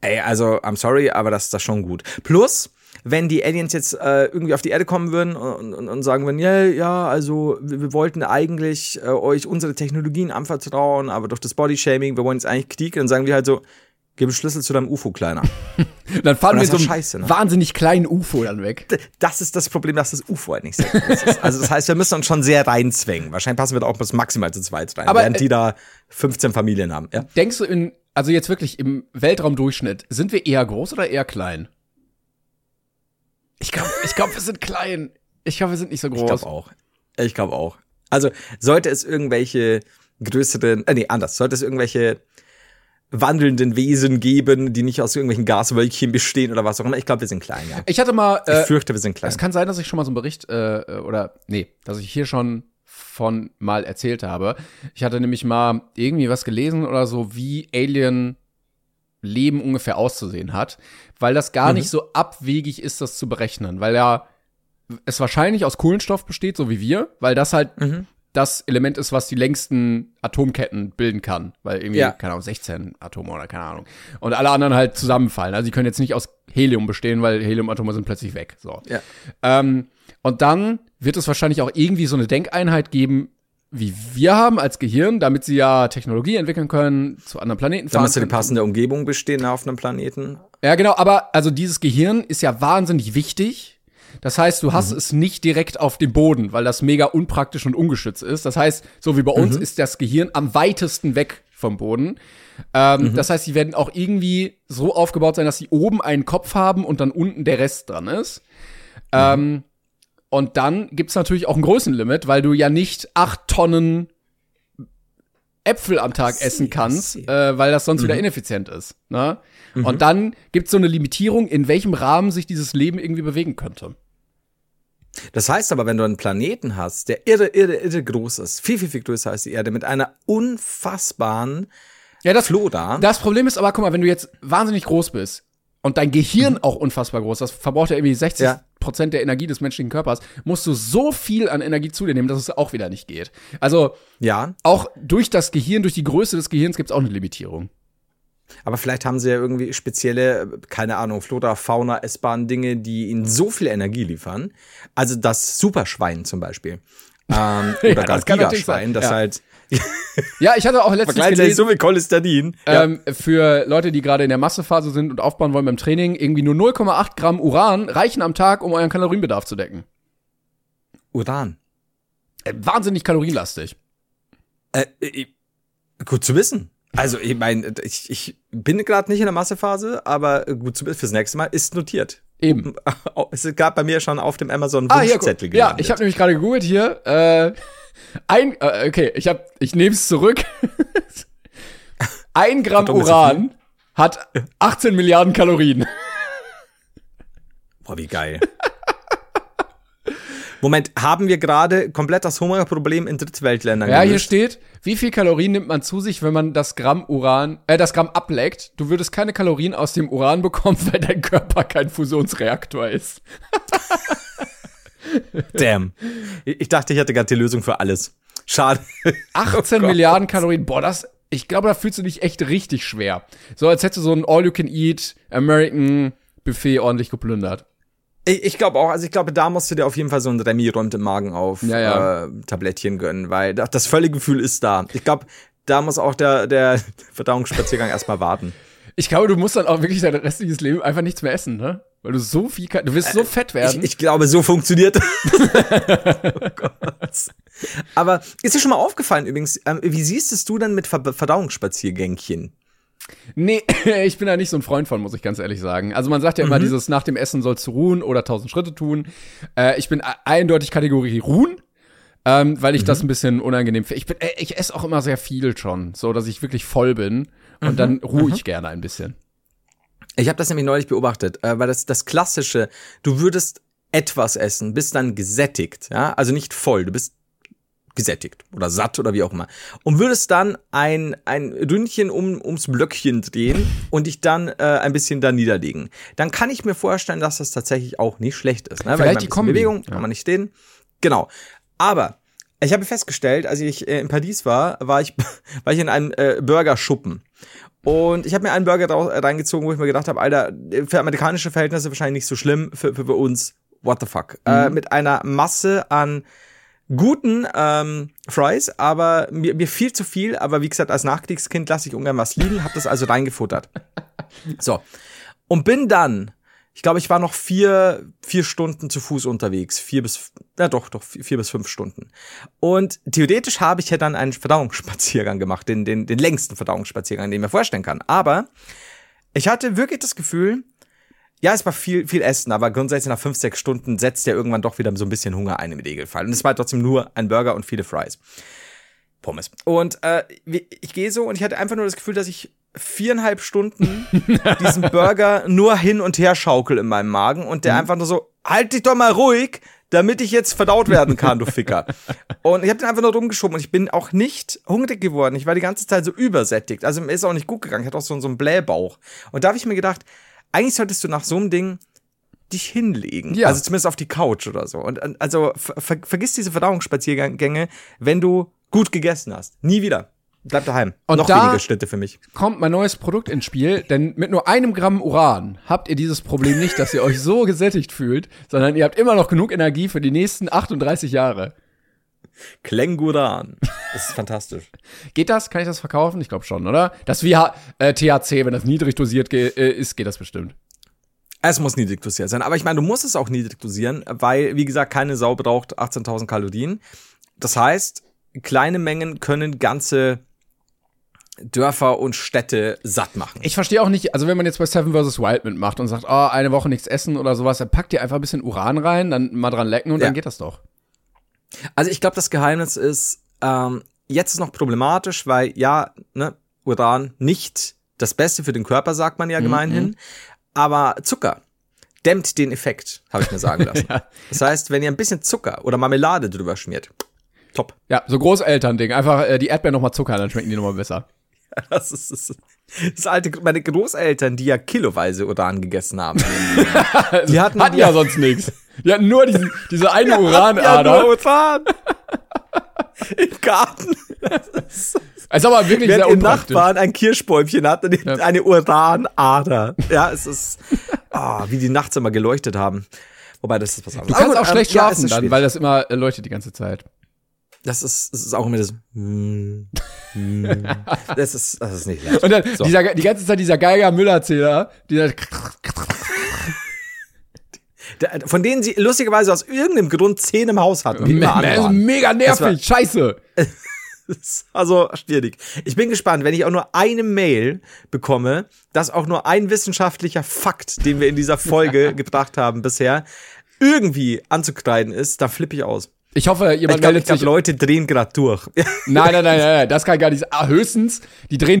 Ey, also, I'm sorry, aber das ist das schon gut. Plus, wenn die Aliens jetzt äh, irgendwie auf die Erde kommen würden und, und, und sagen würden, ja, ja, also wir, wir wollten eigentlich äh, euch unsere Technologien anvertrauen, aber durch das Bodyshaming, wir wollen jetzt eigentlich Krieg, dann sagen wir halt so, Gib den Schlüssel zu deinem UFO, Kleiner. Dann fahren wir so einen scheiße, ne? wahnsinnig kleinen UFO dann weg. Das ist das Problem, dass das UFO halt nicht sehr groß ist. Also das heißt, wir müssen uns schon sehr reinzwängen. Wahrscheinlich passen wir da auch bis maximal zu zweit rein, Aber, während äh, die da 15 Familien haben. Ja? Denkst du in, also jetzt wirklich im Weltraumdurchschnitt, sind wir eher groß oder eher klein? Ich glaube, ich glaube, wir sind klein. Ich glaube, wir sind nicht so Ich groß. glaube auch. Ich glaube auch. Also sollte es irgendwelche größeren, äh, nee, anders, sollte es irgendwelche wandelnden Wesen geben, die nicht aus irgendwelchen Gaswölkchen bestehen oder was auch immer. Ich glaube, wir sind klein, ja. Ich hatte mal, Ich äh, fürchte, wir sind klein. es kann sein, dass ich schon mal so einen Bericht, äh, oder, nee, dass ich hier schon von mal erzählt habe. Ich hatte nämlich mal irgendwie was gelesen oder so, wie Alien Leben ungefähr auszusehen hat, weil das gar nicht so abwegig ist, das zu berechnen, weil ja es wahrscheinlich aus Kohlenstoff besteht, so wie wir, weil das halt das Element ist, was die längsten Atomketten bilden kann, weil irgendwie, Ja. keine Ahnung, 16 Atome oder keine Ahnung. Und alle anderen halt zusammenfallen. Also die können jetzt nicht aus Helium bestehen, weil Heliumatome sind plötzlich weg. So. Ja. Ähm, und dann wird es wahrscheinlich auch irgendwie so eine Denkeinheit geben, wie wir haben als Gehirn, damit sie ja Technologie entwickeln können, zu anderen Planeten Da fahren. müsste die können. passende Umgebung bestehen auf einem Planeten. Ja, genau, aber also dieses Gehirn ist ja wahnsinnig wichtig. Das heißt, du Mhm. hast es nicht direkt auf dem Boden, weil das mega unpraktisch und ungeschützt ist. Das heißt, so wie bei uns Mhm. ist das Gehirn am weitesten weg vom Boden. Ähm, Mhm. Das heißt, sie werden auch irgendwie so aufgebaut sein, dass sie oben einen Kopf haben und dann unten der Rest dran ist. Ähm, und dann gibt's natürlich auch ein Größenlimit, weil du ja nicht acht Tonnen Äpfel am Tag essen kannst, äh, weil das sonst wieder ineffizient ist. Ne? Und dann gibt's so eine Limitierung, in welchem Rahmen sich dieses Leben irgendwie bewegen könnte. Das heißt aber, wenn du einen Planeten hast, der irre, irre, irre groß ist, viel, viel, viel größer als die Erde, mit einer unfassbaren Ja, das, Flora. das Problem ist aber, guck mal, wenn du jetzt wahnsinnig groß bist und dein Gehirn auch unfassbar groß, das verbraucht ja irgendwie 60 Ja. Prozent der Energie des menschlichen Körpers, musst du so viel an Energie zu dir nehmen, dass es auch wieder nicht geht. Also ja, auch durch das Gehirn, durch die Größe des Gehirns gibt's auch eine Limitierung. Aber vielleicht haben sie ja irgendwie spezielle, keine Ahnung, Flora, Fauna, essbaren Dinge, die ihnen so viel Energie liefern. Also das Superschwein zum Beispiel. Ähm, oder gar das Gigaschwein, das ja. halt Ja, ich hatte auch letztens gelesen, so viel Cholesterin. Ja. ähm, für Leute, die gerade in der Massephase sind und aufbauen wollen beim Training, irgendwie nur 0,8 Gramm Uran reichen am Tag, um euren Kalorienbedarf zu decken. Uran. Äh, wahnsinnig kalorienlastig. Äh, äh, gut zu wissen. Also, ich meine, ich, ich bin gerade nicht in der Massephase, aber gut zu fürs nächste Mal ist notiert. Eben. Es gab bei mir schon auf dem Amazon Ah, Wunschzettel guck. ja, ich habe nämlich gerade gegoogelt hier. Äh, ein, äh, okay, ich hab, ich nehme es zurück. ein Gramm Verdammt, Uran hat 18 Milliarden Kalorien. Boah, wie geil. Moment, haben wir gerade komplett das Hungerproblem in Drittweltländern Ja, hier gelöst? steht, wie viel Kalorien nimmt man zu sich, wenn man das Gramm Uran, äh, das Gramm ableckt? Du würdest keine Kalorien aus dem Uran bekommen, weil dein Körper kein Fusionsreaktor ist. Damn. Ich dachte, ich hätte gerade die Lösung für alles. Schade. 18 Oh. Milliarden Kalorien. Boah, das, ich glaube, da fühlst du dich echt richtig schwer. So, als hättest du so ein All-You-Can-Eat American Buffet ordentlich geplündert. Ich, ich glaube auch, also ich glaube, da musst du dir auf jeden Fall so ein Remy räumt im Magen auf Ja, ja. Äh, Tablettchen gönnen, weil das, das Völlegefühl ist da. Ich glaube, da muss auch der, der Verdauungsspaziergang erstmal warten. Ich glaube, du musst dann auch wirklich dein restliches Leben einfach nichts mehr essen, ne? Weil du so viel, Ka- du wirst so fett werden. Äh, Ich, ich glaube, so funktioniert das. oh Gott. Aber ist dir schon mal aufgefallen übrigens, ähm, wie siehst es du denn mit Ver Verdauungsspaziergängchen? Nee, ich bin da nicht so ein Freund von, muss ich ganz ehrlich sagen. Also man sagt ja immer, dieses nach dem Essen sollst du ruhen oder tausend Schritte tun. Äh, ich bin e- eindeutig Kategorie ruhen, ähm, weil ich das ein bisschen unangenehm finde. Ich bin, äh, ich esse auch immer sehr viel schon, so dass ich wirklich voll bin und dann ruhe ich gerne ein bisschen. Ich habe das nämlich neulich beobachtet, äh, weil das das klassische, du würdest etwas essen, bist dann gesättigt, ja, also nicht voll, du bist gesättigt oder satt oder wie auch immer und würdest dann ein ein Ründchen um ums Blöckchen drehen und dich dann äh, ein bisschen da niederlegen. Dann kann ich mir vorstellen, dass das tatsächlich auch nicht schlecht ist, ne? Vielleicht ich die Kombi, Bewegung, ja. kann man nicht stehen. Genau. Aber ich habe festgestellt, als ich äh, in Paris war, war ich war ich in einem äh, Burgerschuppen. Und ich habe mir einen Burger draus- äh, reingezogen, wo ich mir gedacht habe, Alter, für amerikanische Verhältnisse wahrscheinlich nicht so schlimm, für, für, für uns, what the fuck. Äh, mit einer Masse an guten ähm, Fries, aber mir, mir viel zu viel. Aber wie gesagt, als Nachkriegskind lasse ich ungern was liegen, habe das also reingefuttert. so. Und bin dann, ich glaube, ich war noch vier, vier Stunden zu Fuß unterwegs. Vier bis, ja doch, doch, vier, vier bis fünf Stunden. Und theoretisch habe ich ja dann einen Verdauungsspaziergang gemacht, den, den, den längsten Verdauungsspaziergang, den ich mir vorstellen kann. Aber ich hatte wirklich das Gefühl, ja, es war viel, viel Essen, aber grundsätzlich nach fünf, sechs Stunden setzt ja irgendwann doch wieder so ein bisschen Hunger ein im Regelfall. Und es war trotzdem nur ein Burger und viele Fries. Pommes. Und äh, ich gehe so und ich hatte einfach nur das Gefühl, dass ich viereinhalb Stunden diesen Burger nur hin und her schaukel in meinem Magen und der mhm. einfach nur so, halt dich doch mal ruhig, damit ich jetzt verdaut werden kann, du Ficker. und ich habe den einfach nur rumgeschoben und ich bin auch nicht hungrig geworden. Ich war die ganze Zeit so übersättigt. Also mir ist auch nicht gut gegangen. Ich hatte auch so, so einen Blähbauch. Und da habe ich mir gedacht, eigentlich solltest du nach so einem Ding dich hinlegen. Ja. Also zumindest auf die Couch oder so. Und also ver vergiss diese Verdauungsspaziergänge, wenn du gut gegessen hast. Nie wieder. Bleib daheim. Und Noch da weniger Schnitte für mich. Kommt mein neues Produkt ins Spiel, denn mit nur einem Gramm Uran habt ihr dieses Problem nicht, dass ihr euch so gesättigt fühlt, sondern ihr habt immer noch genug Energie für die nächsten 38 Jahre. Klenguran. Das ist fantastisch. Geht das? Kann ich das verkaufen? Ich glaube schon, oder? Das wie äh, THC, wenn das niedrig dosiert ge äh, ist, geht das bestimmt. Es muss niedrig dosiert sein. Aber ich meine, du musst es auch niedrig dosieren, weil, wie gesagt, keine Sau braucht 18.000 Kalorien. Das heißt, kleine Mengen können ganze Dörfer und Städte satt machen. Ich verstehe auch nicht, also wenn man jetzt bei Seven vs. Wild mitmacht und sagt, oh, eine Woche nichts essen oder sowas, dann packt ihr einfach ein bisschen Uran rein, dann mal dran lecken und ja. dann geht das doch. Also ich glaube, das Geheimnis ist, ähm, jetzt ist noch problematisch, weil ja, ne, Uran nicht das Beste für den Körper, sagt man ja mhm, gemeinhin, mhm. aber Zucker dämmt den Effekt, habe ich mir sagen lassen. ja. Das heißt, wenn ihr ein bisschen Zucker oder Marmelade drüber schmiert, top. Ja, so Großeltern-Ding, einfach äh, die Erdbeeren nochmal Zucker, dann schmecken die nochmal besser. Das ist, das, ist, das alte, meine Großeltern, die ja kiloweise Uran gegessen haben. die hatten, hatten ja sonst nichts. Die hatten nur diesen, diese eine Uranader. Ja, nur Uran. Im Garten. Es ist aber wirklich Während sehr unpraktisch. Nachbarn ein Kirschbäumchen hatte, ja. eine Uranader. Ja, es ist, oh, wie die nachts immer geleuchtet haben. Wobei, das ist was anderes. Du kannst auch schlecht ähm, schlafen ja, dann, weil das immer leuchtet die ganze Zeit. Das ist, das ist auch immer das. Mm, mm, das ist, das ist nicht leicht. Und dann so. dieser, die ganze Zeit dieser Geiger Müller-Zähler, dieser. Von denen sie lustigerweise aus irgendeinem Grund zehn im Haus hatten. Mega nervig, scheiße. also schwierig. Ich bin gespannt, wenn ich auch nur eine Mail bekomme, dass auch nur ein wissenschaftlicher Fakt, den wir in dieser Folge gebracht haben bisher, irgendwie anzukreiden ist, da flippe ich aus. Ich hoffe, jemand ich glaub, meldet ich glaub, Leute drehen gerade durch. nein, nein, nein, nein, das kann gar nicht. Ah, höchstens, die drehen.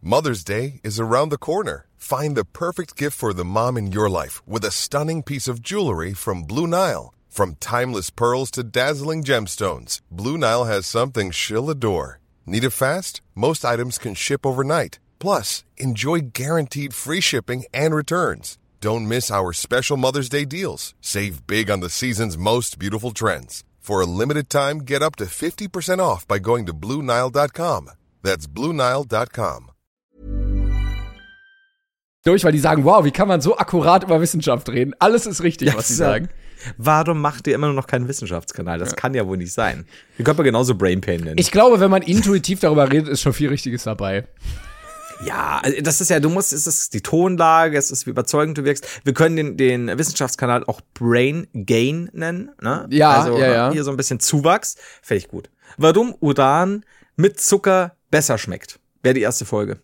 Mother's Day is around the corner. Find the perfect gift for the mom in your life with a stunning piece of jewelry from Blue Nile. From timeless pearls to dazzling gemstones, Blue Nile has something she'll adore. Need it fast? Most items can ship overnight. Plus, enjoy guaranteed free shipping and returns. Don't miss our special Mother's Day deals. Save big on the season's most beautiful trends. For a limited time, get up to 50% off by going to Bluenile.com. That's Bluenile.com. Durch, weil die sagen, wow, wie kann man so akkurat über Wissenschaft reden? Alles ist richtig, ja, was sie sagen. Warum macht ihr immer noch keinen Wissenschaftskanal? Das ja. kann ja wohl nicht sein. Ihr könnt man genauso Brainpain nennen. Ich glaube, wenn man intuitiv darüber redet, ist schon viel Richtiges dabei. Ja, also das ist ja, du musst, es ist die Tonlage, es ist, wie überzeugend du wirkst. Wir können den, den Wissenschaftskanal auch Brain Gain nennen, ne? Ja, also, ja, ja. Hier so ein bisschen Zuwachs. Fände ich gut. Warum Uran mit Zucker besser schmeckt. Wäre die erste Folge.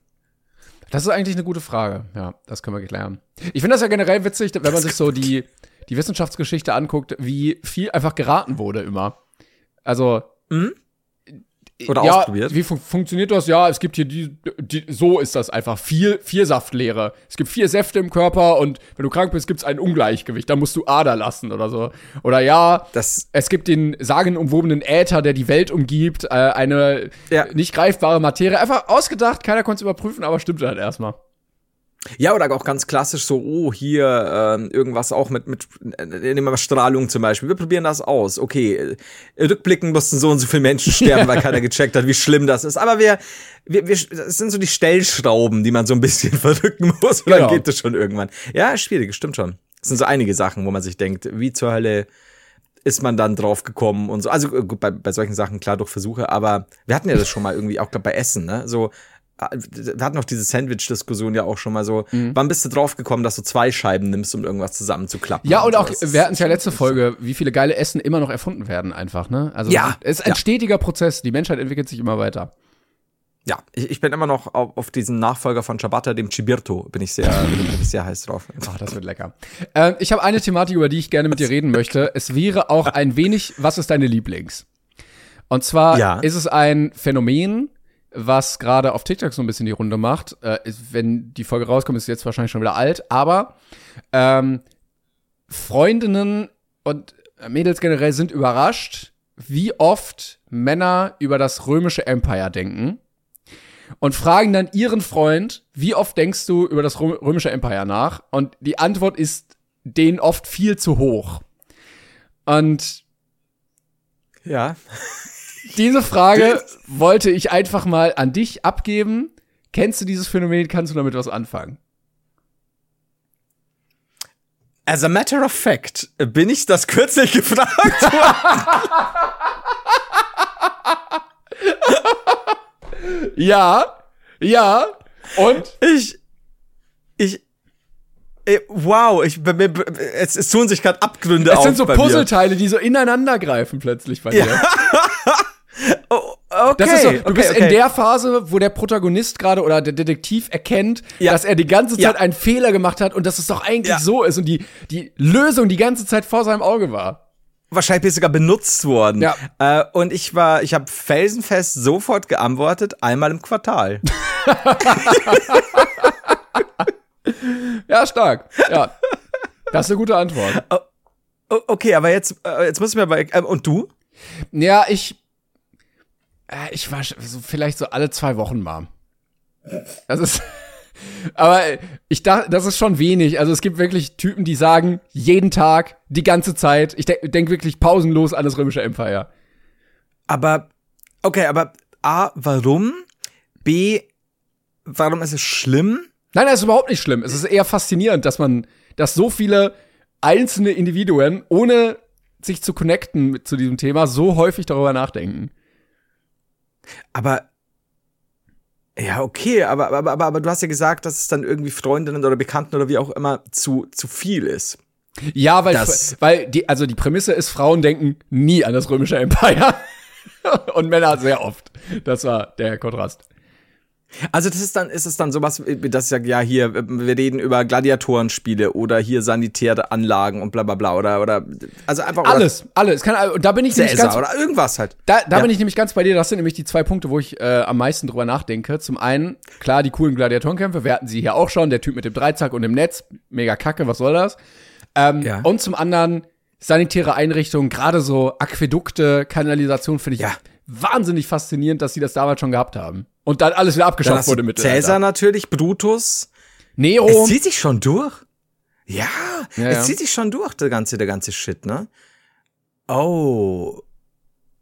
Das ist eigentlich eine gute Frage. Ja, das können wir klären. Ich finde das ja generell witzig, wenn man sich so die, die Wissenschaftsgeschichte anguckt, wie viel einfach geraten wurde immer. Also, mhm. Oder ja, ausprobiert? Wie fun funktioniert das? Ja, es gibt hier die, die, so ist das einfach. Vier, vier Saftlehre. Es gibt vier Säfte im Körper und wenn du krank bist, gibt es ein Ungleichgewicht. Da musst du Ader lassen oder so. Oder ja, das es gibt den sagenumwobenen Äther, der die Welt umgibt, äh, eine ja. nicht greifbare Materie. Einfach ausgedacht, keiner konnte es überprüfen, aber stimmt halt erstmal. Ja, oder auch ganz klassisch so, oh, hier äh, irgendwas auch mit, mit äh, nehmen wir Strahlung zum Beispiel. Wir probieren das aus. Okay, äh, rückblicken mussten so und so viele Menschen sterben, weil keiner gecheckt hat, wie schlimm das ist. Aber wir, wir, wir, das sind so die Stellschrauben, die man so ein bisschen verrückten muss und genau. dann geht das schon irgendwann. Ja, schwierig, stimmt schon. Das sind so einige Sachen, wo man sich denkt, wie zur Hölle ist man dann drauf gekommen und so. Also gut, bei, bei solchen Sachen klar durch Versuche, aber wir hatten ja das schon mal irgendwie auch glaub, bei Essen, ne? So wir hatten noch diese Sandwich-Diskussion ja auch schon mal so. Wann bist du drauf gekommen, dass du zwei Scheiben nimmst, um irgendwas zusammenzuklappen? Ja, und auch, ist wir hatten es ja letzte so. Folge, wie viele geile Essen immer noch erfunden werden, einfach, ne? Also, Ja, es ist ein ja. stetiger Prozess. Die Menschheit entwickelt sich immer weiter. Ja, ich, ich bin immer noch auf, auf diesen Nachfolger von Ciabatta, dem Cibirto, bin ich sehr, bin ich sehr heiß drauf. Ach, das wird lecker. Ähm, ich habe eine Thematik, über die ich gerne mit dir reden möchte. Es wäre auch ein wenig, was ist deine Lieblings? Und zwar Ja. ist es ein Phänomen, was gerade auf TikTok so ein bisschen die Runde macht. Äh, ist, wenn die Folge rauskommt, ist jetzt wahrscheinlich schon wieder alt, aber ähm, Freundinnen und Mädels generell sind überrascht, wie oft Männer über das römische Empire denken und fragen dann ihren Freund, wie oft denkst du über das Rö- römische Empire nach? Und die Antwort ist denen oft viel zu hoch. Und Ja. diese Frage wollte ich einfach mal an dich abgeben. Kennst du dieses Phänomen? Kannst du damit was anfangen? As a matter of fact, bin ich das kürzlich gefragt worden. Ja, ja. Und? Ich, ich, ey, wow, ich, es, es tun sich gerade Abgründe Es auf sind so. Puzzleteile, die so ineinander greifen plötzlich bei dir. Oh, okay, Das ist so, du okay, bist okay. in der Phase, wo der Protagonist gerade oder der Detektiv erkennt, Ja. dass er die ganze Zeit Ja. einen Fehler gemacht hat und dass es doch eigentlich Ja. so ist und die, die Lösung die ganze Zeit vor seinem Auge war. wahrscheinlich sogar benutzt worden. Ja. Äh, und ich war, ich habe felsenfest sofort geantwortet, einmal im Quartal. Ja, stark. Ja. Das ist eine gute Antwort. O- okay, aber jetzt, äh, jetzt muss ich mir bei, äh, und du? Ja, ich. Äh, Ich war so vielleicht so alle zwei Wochen mal. Das ist. Aber ich dachte, das ist schon wenig. Also es gibt wirklich Typen, die sagen, jeden Tag, die ganze Zeit. Ich denke denk wirklich pausenlos an das römische Empire. Aber, okay, aber A, warum? B, warum ist es schlimm? Nein, das ist überhaupt nicht schlimm. Es ist eher faszinierend, dass man, dass so viele einzelne Individuen, ohne sich zu connecten zu diesem Thema, so häufig darüber nachdenken. Aber, ja, okay, aber, aber, aber, aber du hast ja gesagt, dass es dann irgendwie Freundinnen oder Bekannten oder wie auch immer zu, zu viel ist. Ja, weil, Das- weil die, also die Prämisse ist, Frauen denken nie an das römische Empire. Und Männer sehr oft. Das war der Kontrast. Also das ist dann, ist es dann sowas, wie das ja, ja hier, wir reden über Gladiatorenspiele oder hier sanitäre Anlagen und bla bla bla oder, oder, also einfach Alles, alles. Kann, und da bin ich oder nämlich ganz, Cäsar oder irgendwas halt. da, da Ja. bin ich nämlich ganz bei dir. Das sind nämlich die zwei Punkte, wo ich äh, am meisten drüber nachdenke. Zum einen, klar, die coolen Gladiatorenkämpfe, wir hatten sie hier auch schon. Der Typ mit dem Dreizack und dem Netz, mega kacke, was soll das? Ähm, Ja. Und zum anderen, sanitäre Einrichtungen, gerade so Aquädukte, Kanalisation, finde ich Ja. wahnsinnig faszinierend, dass sie das damals schon gehabt haben. Und dann alles wieder abgeschafft wurde mit Cäsar natürlich, Brutus. Nero. Es zieht sich schon durch. Ja, Ja, es ja. zieht sich schon durch, der ganze, der ganze Shit, ne? Oh.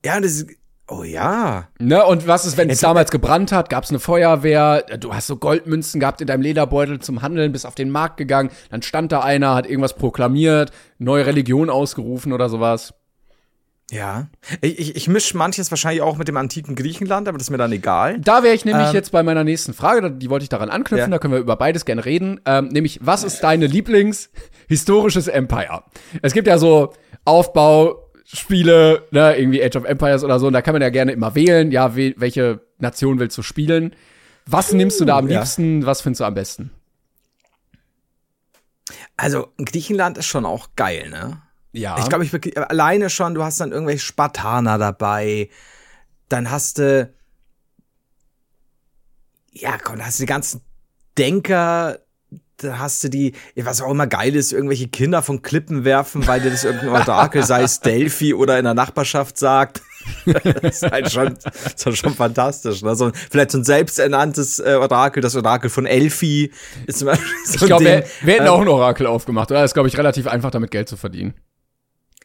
Ja, das ist, oh ja. Ne, und was ist, wenn es damals gebrannt hat? Gab es eine Feuerwehr? Du hast so Goldmünzen gehabt in deinem Lederbeutel zum Handeln, bist auf den Markt gegangen, dann stand da einer, hat irgendwas proklamiert, neue Religion ausgerufen oder sowas. Ja. Ich, ich, ich mische manches wahrscheinlich auch mit dem antiken Griechenland, aber das ist mir dann egal. Da wäre ich nämlich Ähm, jetzt bei meiner nächsten Frage, die wollte ich daran anknüpfen, Ja. da können wir über beides gerne reden. Ähm, nämlich, was ist deine Lieblings-historisches Empire? Es gibt ja so Aufbauspiele, ne, irgendwie Age of Empires oder so, und da kann man ja gerne immer wählen, ja, we welche Nation willst du spielen? Was nimmst du da am ja. liebsten? Was findest du am besten? Also, Griechenland ist schon auch geil, ne? Ja. Ich glaube, ich wirklich, alleine schon, du hast dann irgendwelche Spartaner dabei, dann hast du, ja, komm, da hast du die ganzen Denker, da hast du die, was auch immer geil ist, irgendwelche Kinder von Klippen werfen, weil dir das irgendein Orakel, sei es Delphi oder in der Nachbarschaft sagt. das ist halt schon, ist halt schon fantastisch. Ne? So, vielleicht so ein selbsternanntes äh, Orakel, das Orakel von Elfi ist zum Beispiel so Ich glaube, wir, wir hätten Ähm, auch ein Orakel aufgemacht, oder? Das ist, glaube ich, relativ einfach, damit Geld zu verdienen.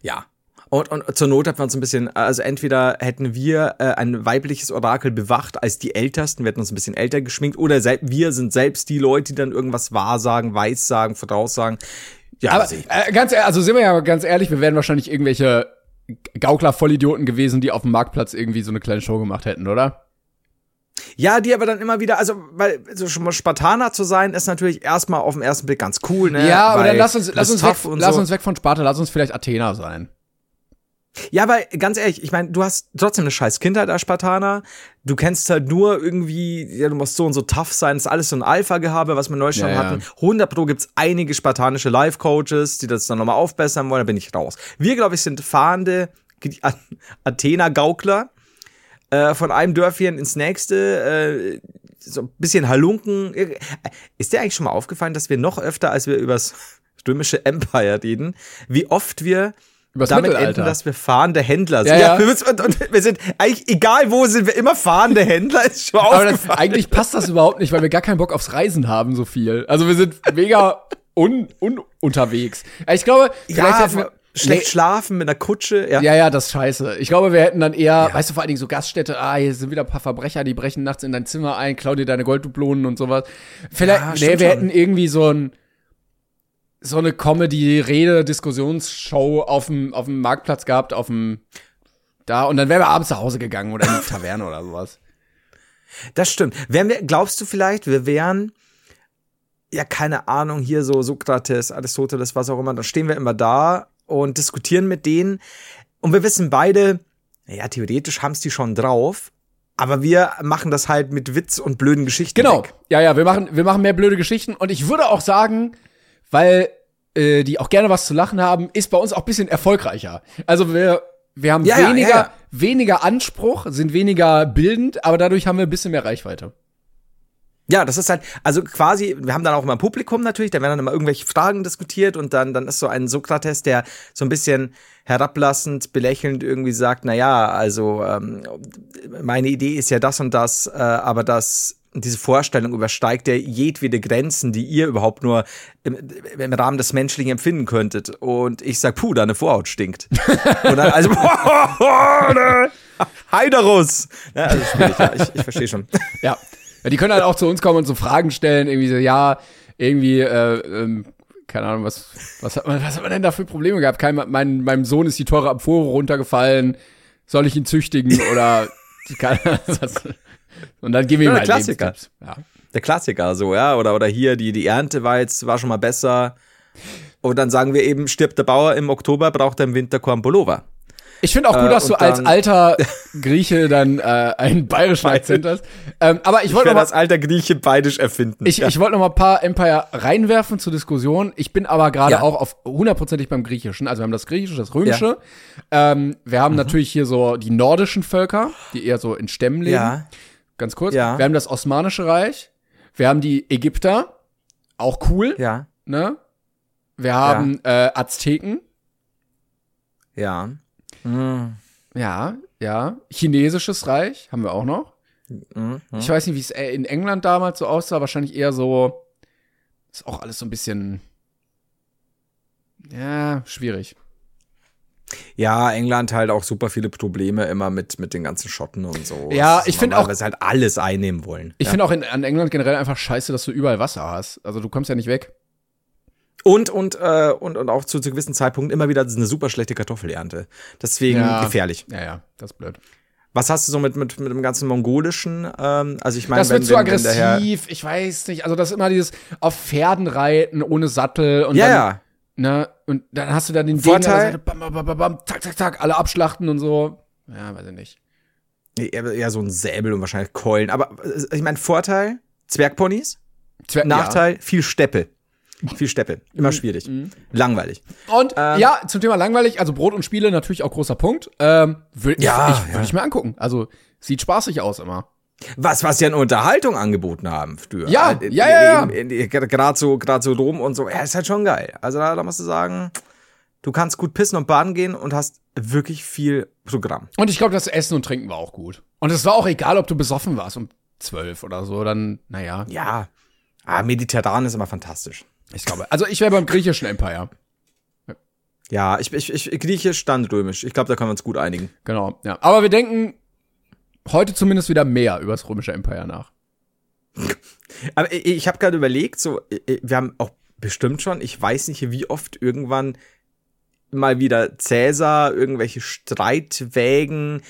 Ja. Und, und zur Not hat man uns ein bisschen, also entweder hätten wir äh, ein weibliches Orakel bewacht als die Ältesten, wir hätten uns ein bisschen älter geschminkt, oder wir sind selbst die Leute, die dann irgendwas wahrsagen, weissagen, voraussagen. Ja, Aber äh, ganz ehrlich, also sind wir ja ganz ehrlich, wir wären wahrscheinlich irgendwelche Gaukler-Vollidioten gewesen, die auf dem Marktplatz irgendwie so eine kleine Show gemacht hätten, oder? Ja, die aber dann immer wieder, also, weil so schon mal Spartaner zu sein, ist natürlich erstmal auf den ersten Blick ganz cool, ne? Ja, aber Weil dann lass uns, lass uns, weg, lass so. uns weg von Sparta, lass uns vielleicht Athena sein. Ja, aber ganz ehrlich, ich meine, du hast trotzdem eine scheiß Kindheit als Spartaner. Du kennst halt nur irgendwie, ja, du musst so und so tough sein. Das ist alles so ein Alpha-Gehabe, was wir in Deutschland Ja, ja. hatten. 100 Pro gibt's einige spartanische Life-Coaches, die das dann nochmal aufbessern wollen. Da bin ich raus. Wir, glaube ich, sind fahrende Athena-Gaukler. Äh, von einem Dörfchen ins nächste. Äh, so ein bisschen Halunken. Ist dir eigentlich schon mal aufgefallen, dass wir noch öfter, als wir übers römische Empire reden, wie oft wir Übers damit enden, dass wir fahrende Händler sind. Ja, ja. wir, und, und wir sind eigentlich, egal wo, sind wir immer fahrende Händler, ist schon Aber das, eigentlich passt das überhaupt nicht, weil wir gar keinen Bock aufs Reisen haben, so viel. Also wir sind mega un, un unterwegs. Ich glaube, vielleicht ja, hätten wir, schlecht Nee, schlafen mit einer Kutsche. Ja. Ja, ja, das ist scheiße. Ich glaube, wir hätten dann eher, weißt du, vor allen Dingen so Gaststätte, ah, hier sind wieder ein paar Verbrecher, die brechen nachts in dein Zimmer ein, klauen dir deine Golddublonen und sowas. Vielleicht, Ja, nee, wir schon. hätten irgendwie so ein, so eine Comedy-Rede-Diskussionsshow auf dem, auf dem Marktplatz gehabt, auf dem, da, und dann wären wir abends nach Hause gegangen oder in die Taverne oder sowas. Das stimmt. Wären wir, glaubst du vielleicht, wir wären, ja, keine Ahnung, hier so Sokrates, Aristoteles, was auch immer, dann stehen wir immer da und diskutieren mit denen. Und wir wissen beide, ja, theoretisch haben's die schon drauf. Aber wir machen das halt mit Witz und blöden Geschichten. Genau. Weg. Ja, ja, wir machen, wir machen mehr blöde Geschichten. Und ich würde auch sagen, weil äh, die auch gerne was zu lachen haben, ist bei uns auch ein bisschen erfolgreicher. Also wir, wir haben ja, weniger, ja, ja. weniger Anspruch, sind weniger bildend, aber dadurch haben wir ein bisschen mehr Reichweite. Ja, das ist halt, also quasi, wir haben dann auch immer ein Publikum natürlich, da werden dann immer irgendwelche Fragen diskutiert und dann, dann ist so ein Sokrates, der so ein bisschen herablassend, belächelnd irgendwie sagt, na ja, also ähm, meine Idee ist ja das und das, äh, aber das diese Vorstellung übersteigt ja jedwede Grenzen, die ihr überhaupt nur im, im Rahmen des Menschlichen empfinden könntet. Und ich sag, puh, deine Vorhaut stinkt. und dann, also, Heiderus! Ja, also schwierig, ja, ich, ich verstehe schon. Ja. Ja. Die können halt auch zu uns kommen und so Fragen stellen, irgendwie so, ja, irgendwie, äh, ähm, keine Ahnung, was, was hat man, was hat man denn da für Probleme gehabt? Kein, mein, meinem Sohn ist die teure Amphore runtergefallen. Soll ich ihn züchtigen oder keine Ahnung. Und dann geben wir ihm Ja, halt Klassiker. Ja. der Klassiker so, ja, oder oder hier die die Ernte war jetzt war schon mal besser. Und dann sagen wir eben stirbt der Bauer im Oktober, braucht er im Winter keinen Pullover. Ich finde auch gut, Äh, dass du und als alter Grieche dann äh, einen bayerischen Akzent hast. Ähm, aber ich wollte noch als alter Grieche beidisch erfinden. Ich, ja. ich wollte noch mal ein paar Empire reinwerfen zur Diskussion. Ich bin aber gerade Ja. auch auf hundertprozentig beim Griechischen. Also wir haben das Griechische, das Römische. Ähm, wir haben natürlich hier so die nordischen Völker, die eher so in Stämmen leben. ja, Ganz kurz. Ja. Wir haben das Osmanische Reich. Wir haben die Ägypter. Auch cool. ja, Ne? Wir haben äh, Azteken. ja. Mhm. Ja, ja. Chinesisches Reich haben wir auch noch. Mhm. Ich weiß nicht, wie es äh, in England damals so aussah. Wahrscheinlich eher so. Ist auch alles so ein bisschen. Ja, schwierig. Ja, England halt auch super viele Probleme immer mit mit den ganzen Schotten und so. Ja, ich find normal, auch- weil sie halt alles einnehmen wollen. Ich ja. finde auch in, an England generell einfach scheiße, dass du überall Wasser hast. Also du kommst ja nicht weg. Und, und, äh, und, und auch zu, zu gewissen Zeitpunkten immer wieder eine super schlechte Kartoffelernte. Deswegen Ja. gefährlich. Ja, ja, das ist blöd. Was hast du so mit, mit, mit dem ganzen Mongolischen? Ähm, also ich meine, Das wenn, wird zu wenn, aggressiv, ich weiß nicht. Also das ist immer dieses auf Pferden reiten ohne Sattel und Ja, dann, ja. Ne, und dann hast du da den Vorteil- sagt, bam, bam, bam, bam, bam, zack, zack, zack, alle abschlachten und so. Ja, weiß ich nicht. Eher, so ein Säbel und wahrscheinlich Keulen. Aber äh, ich meine, Vorteil, Zwergponys. Zwer Nachteil, viel Steppe. Viel Steppe. Immer schwierig. Langweilig. Ja. Und Ähm, ja, zum Thema langweilig, also Brot und Spiele natürlich auch großer Punkt. Ähm, würde Ja, ich, ich, ja. würd ich mir angucken. Also sieht spaßig aus immer. Was, was ja eine Unterhaltung angeboten haben früher. Ja, Äh, ja, ja, ja. Gerade so, gerade so Rom und so. Ja, ist halt schon geil. Also da, da musst du sagen, du kannst gut pissen und baden gehen und hast wirklich viel Programm. Und ich glaube, das Essen und Trinken war auch gut. Und es war auch egal, ob du besoffen warst um zwölf oder so, dann, naja. Ja. Ah, mediterran ist immer fantastisch. Ich glaube, also ich wäre beim griechischen Empire. Ja, ich, ich, ich griechisch, dann römisch. Ich glaube, da können wir uns gut einigen. Genau, ja. Aber wir denken heute zumindest wieder mehr über das römische Empire nach. Aber ich, ich habe gerade überlegt, so, wir haben auch bestimmt schon, ich weiß nicht, wie oft irgendwann mal wieder Cäsar, irgendwelche Streitwägen,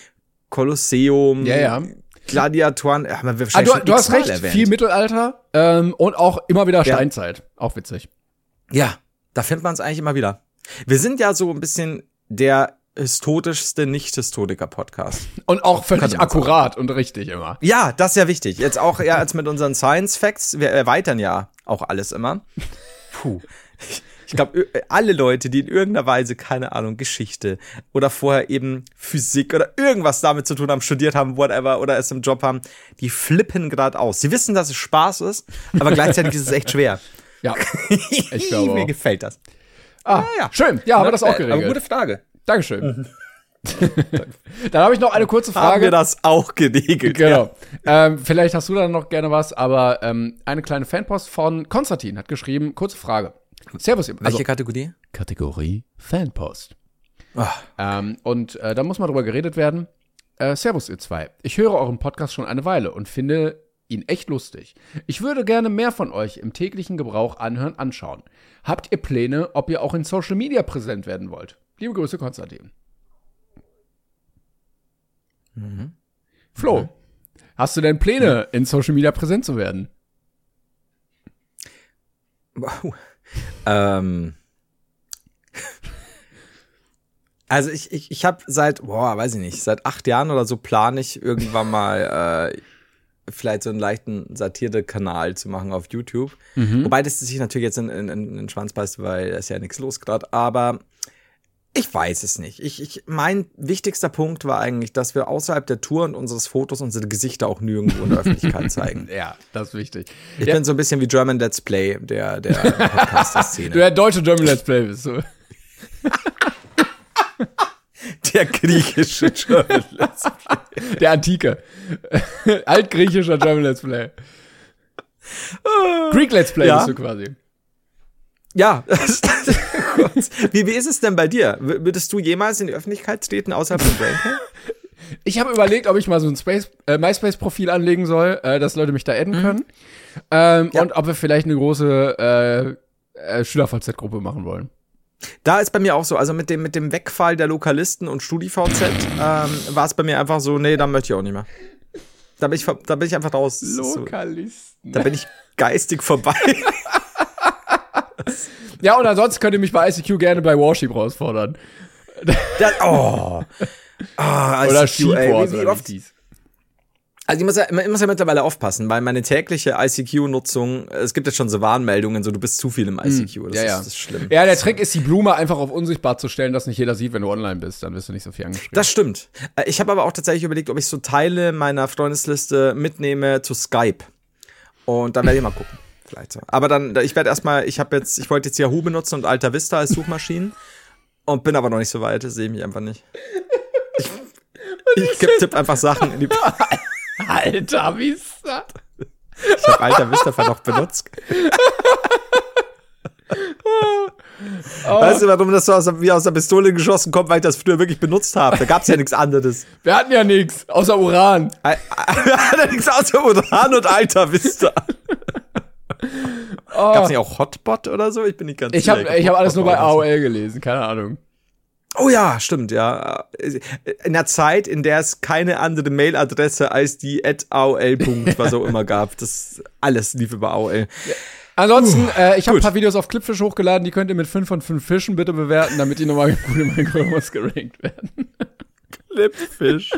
Kolosseum. Ja, ja. Gladiatoren, ja, haben wir Ah, du, du hast recht, erwähnt. viel Mittelalter ähm, und auch immer wieder Ja. Steinzeit. Auch witzig. Ja, da findet man es eigentlich immer wieder. Wir sind ja so ein bisschen der historischste Nicht-Historiker-Podcast. Und auch völlig man akkurat und richtig immer. Ja, das ist ja wichtig. Jetzt auch ja, als mit unseren Science Facts, wir erweitern ja auch alles immer. Puh. Ich glaube, alle Leute, die in irgendeiner Weise, keine Ahnung, Geschichte oder vorher eben Physik oder irgendwas damit zu tun haben, studiert haben, whatever, oder es im Job haben, die flippen gerade aus. Sie wissen, dass es Spaß ist, aber gleichzeitig ist es echt schwer. Ja. Ich glaube Mir gefällt das. Ah, ja. Schön. Ja, haben wir das auch bad. geregelt. Aber gute Frage. Dankeschön. dann habe ich noch eine kurze Mhm. Haben Frage. wir das auch geregelt? Genau. Ähm, vielleicht hast du dann noch gerne was, aber ähm, eine kleine Fanpost von Konstantin hat geschrieben, kurze Frage. Servus, ihr- Welche also Kategorie? Kategorie Fanpost. Ah. Ähm, und äh, da muss mal drüber geredet werden. Äh, servus, ihr zwei. Ich höre euren Podcast schon eine Weile und finde ihn echt lustig. Ich würde gerne mehr von euch im täglichen Gebrauch anhören, anschauen. Habt ihr Pläne, ob ihr auch in Social Media präsent werden wollt? Liebe Grüße, Konstantin. Flo, hast du denn Pläne, in Social Media präsent zu werden? Wow. Ähm. Also ich, ich, ich habe seit, boah, weiß ich nicht, seit acht Jahren oder so plane ich irgendwann mal äh, vielleicht so einen leichten Satire-Kanal zu machen auf YouTube. Wobei das sich natürlich jetzt in, in, in den Schwanz beißt, weil ist ja nichts los gerade. Aber ich weiß es nicht. Ich, ich, mein wichtigster Punkt war eigentlich, dass wir außerhalb der Tour und unseres Fotos unsere Gesichter auch nirgendwo in der Öffentlichkeit zeigen. Ja, das ist wichtig. Ich Ja. bin so ein bisschen wie German Let's Play der, der Podcast-Szene. Du, der deutsche German Let's Play bist du. Der griechische German Let's Play. Der Antike. Altgriechischer German Let's Play. Greek Let's Play Ja. bist du quasi. Ja, wie, wie ist es denn bei dir? Würdest du jemals in die Öffentlichkeit treten außerhalb von Braincam? Ich habe überlegt, ob ich mal so ein Space, äh, MySpace-Profil anlegen soll, äh, dass Leute mich da adden können. Ähm, Ja. Und ob wir vielleicht eine große äh, äh, SchülerVZ-Gruppe machen wollen. Da ist bei mir auch so, also mit dem, mit dem Wegfall der Lokalisten und StudiVZ ähm, war es bei mir einfach so, nee, da möchte ich auch nicht mehr. Da bin ich, da bin ich einfach raus. Ist So, Lokalisten. da bin ich geistig vorbei. Ja, und ansonsten könnt ihr mich bei ICQ gerne bei Warship herausfordern. Da, oh. Ah, Oder ICQ, ey, Sheepwars wie, wie oder oft, wie. Also ich muss, ja, ich muss ja mittlerweile aufpassen, weil meine tägliche ICQ-Nutzung, es gibt jetzt schon so Warnmeldungen, so du bist zu viel im ICQ. Das, ja, ist, ja. das ist schlimm. Ja, der Trick ist, die Blume einfach auf unsichtbar zu stellen, dass nicht jeder sieht, wenn du online bist. Dann wirst du nicht so viel angeschrieben. Das stimmt. Äh, Ich habe aber auch tatsächlich überlegt, ob ich so Teile meiner Freundesliste mitnehme zu Skype. Und dann werde ich mal gucken. Vielleicht so. Aber dann, ich werde erstmal, ich habe jetzt, ich wollte jetzt Yahoo benutzen und Alta Vista als Suchmaschinen. und bin aber noch nicht so weit, sehe ich mich einfach nicht. Ich, ich tippe einfach Sachen in die. Ist das? Ich habe Alta Vista noch benutzt. Weißt du, warum das so aus, der- wie aus der Pistole geschossen kommt, weil ich das früher wirklich benutzt habe? Da gab es ja nichts anderes. Wir hatten ja nichts, außer Uran. Wir hatten nichts außer Uran und Alta Vista. Gab's nicht auch Hotbot oder so? Ich bin nicht ganz Ich habe sicher. ich hab alles nur bei AOL gelesen, keine Ahnung. Oh ja, stimmt, ja. In der Zeit, in der es keine andere Mailadresse als die at AOL. was auch immer gab. Das alles lief über AOL. Ansonsten, äh, ich habe ein paar Videos auf Clipfish hochgeladen, die könnt ihr mit 5 von 5 Fischen bitte bewerten, damit die nochmal gut im Algorithmus gerankt werden. Clipfish.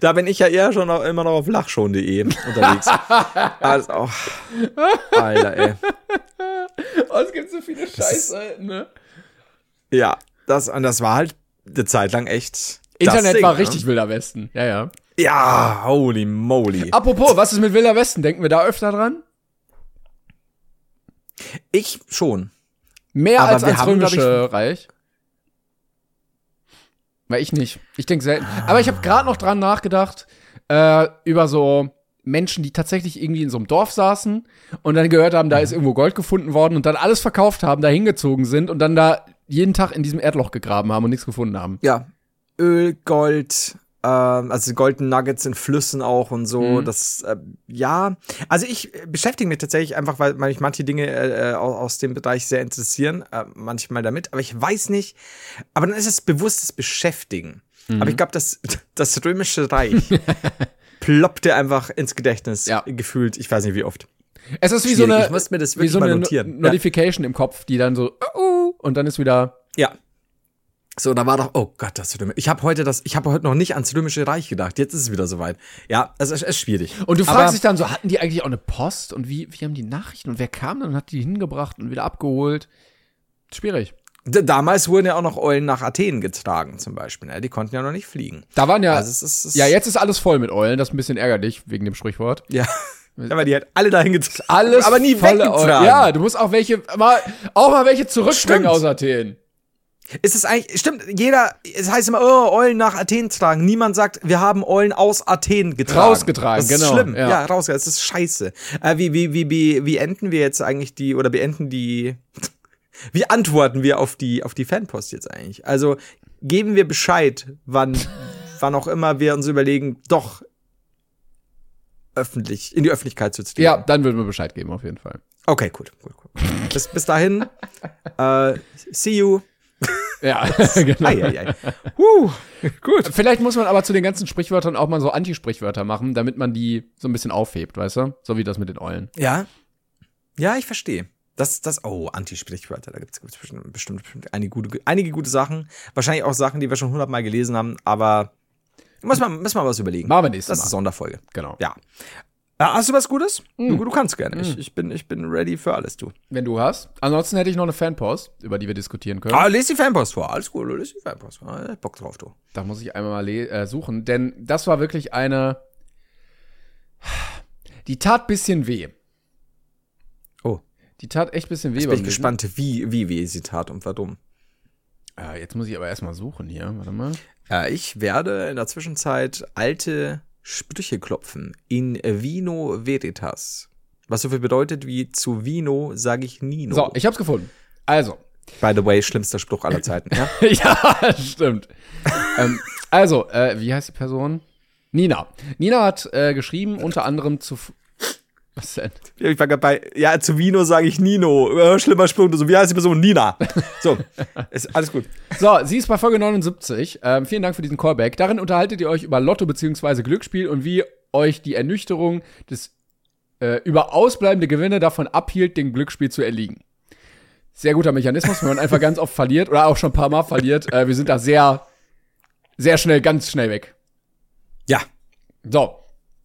Da bin ich ja eher schon noch, immer noch auf lachschon.de unterwegs. also, oh. Alter, ey. Oh, es gibt so viele Scheißseiten, ne? Ja, das, und das war halt eine Zeit lang echt. das Internet Ding, war ne? richtig wilder Westen, ja, ja. Ja, holy moly. Apropos, was ist mit wilder Westen? Denken wir da öfter dran? Ich schon. Mehr Aber als ans glaub Römische Reich? Weil ich nicht. Ich denke selten. Aber ich habe gerade noch dran nachgedacht, äh, über so Menschen, die tatsächlich irgendwie in so einem Dorf saßen und dann gehört haben, da ist irgendwo Gold gefunden worden und dann alles verkauft haben, da hingezogen sind und dann da jeden Tag in diesem Erdloch gegraben haben und nichts gefunden haben. Ja. Öl, Gold, also Golden Nuggets in Flüssen auch und so. Mhm. Das, äh, ja. Also ich äh, beschäftige mich tatsächlich einfach, weil mich manche Dinge äh, aus, aus dem Bereich sehr interessieren, äh, manchmal damit. Aber ich weiß nicht. Aber dann ist es bewusstes Beschäftigen. Mhm. Aber ich glaube, das, das Römische Reich, ploppt dir einfach ins Gedächtnis Ja. gefühlt, ich weiß nicht wie oft. Es ist wie so Schwierig. eine, Ich muss mir das wie wirklich so mal eine notieren. No Notification im Kopf, die dann so, uh, uh, und dann ist wieder, Ja. So, da war doch, oh Gott, das Römische. Ich habe heute das, ich habe heute noch nicht ans Römische Reich gedacht. Jetzt ist es wieder soweit. Ja, es ist, es ist schwierig. und du Aber- fragst dich dann so, hatten die eigentlich auch eine Post und wie, wie haben die Nachrichten und wer kam dann und hat die hingebracht und wieder abgeholt? Schwierig. Damals wurden ja auch noch Eulen nach Athen getragen, zum Beispiel. Ne? Die konnten ja noch nicht fliegen. Da waren ja, Also es ist, es ja, jetzt ist alles voll mit Eulen, das ist ein bisschen ärgerlich wegen dem Sprichwort. Ja. Ja, weil die halt alle dahin getragen. Alles aber nie weggetragen. Eulen. Ja, du musst auch welche, mal, auch mal welche zurückbringen aus Athen. Ist es eigentlich, stimmt, jeder, es heißt immer, oh, Eulen nach Athen tragen. Niemand sagt, wir haben Eulen aus Athen getragen. Rausgetragen, das ist genau, schlimm. ja. Ja, rausgetragen. Das ist scheiße. Äh, wie, wie, wie, wie, wie enden wir jetzt eigentlich die, oder beenden die, wie antworten wir auf die, auf die Fanpost jetzt eigentlich? Also, geben wir Bescheid, wann, wann auch immer wir uns überlegen, doch öffentlich, in die Öffentlichkeit zu ziehen. Ja, dann würden wir Bescheid geben, auf jeden Fall. Okay, gut, gut, gut. Bis, bis dahin, äh, see you. Ja, genau. Ei, ei, ei. Huh, gut. Vielleicht muss man aber zu den ganzen Sprichwörtern auch mal so Anti-Sprichwörter machen, damit man die so ein bisschen aufhebt, weißt du? So wie das mit den Eulen. Ja. Ja, ich verstehe. Das, das, oh, Anti-Sprichwörter, da gibt's gibt's bestimmt, bestimmt, bestimmt einige, gute, einige gute Sachen. Wahrscheinlich auch Sachen, die wir schon hundertmal gelesen haben, aber muss man, muss man was überlegen. Machen wir nächstes Das Mal. ist Sonderfolge. Genau. Ja. Äh, hast du was Gutes? Hm. Du, du kannst gerne. Ich, ich, bin, ich bin ready für alles, du. Wenn du hast. Ansonsten hätte ich noch eine Fanpost, über die wir diskutieren können. Ah, lese die Fanpost vor. Alles gut, lese die Fanpost vor. Ah, Bock drauf, du. Da muss ich einmal mal äh, suchen, denn das war wirklich eine. Die tat bisschen weh. Oh. Die tat echt bisschen weh. Jetzt bin ich Lesen. gespannt, wie, wie, wie sie tat und warum. Äh, jetzt muss ich aber erstmal suchen hier. Warte mal. Ja, ich werde in der Zwischenzeit alte Sprüche klopfen. In vino veritas. Was so viel bedeutet wie zu Vino sage ich Nino. So, ich hab's gefunden. Also. By the way, schlimmster Spruch aller Zeiten. Ja? ja, stimmt. ähm, also, äh, wie heißt die Person? Nina. Nina hat äh, geschrieben, unter anderem zu. Was denn? Ich war grad bei, ja, zu Vino sage ich Nino. Äh, schlimmer Spruch. So, wie heißt die Person? Nina. So, ist alles gut. So, sie ist bei Folge 79. Ähm, vielen Dank für diesen Callback. Darin unterhaltet ihr euch über Lotto bzw. Glücksspiel und wie euch die Ernüchterung des äh, über ausbleibende Gewinne davon abhielt, dem Glücksspiel zu erliegen. Sehr guter Mechanismus, wenn man einfach ganz oft verliert oder auch schon ein paar Mal verliert. Äh, wir sind da sehr, sehr schnell, ganz schnell weg. Ja. So.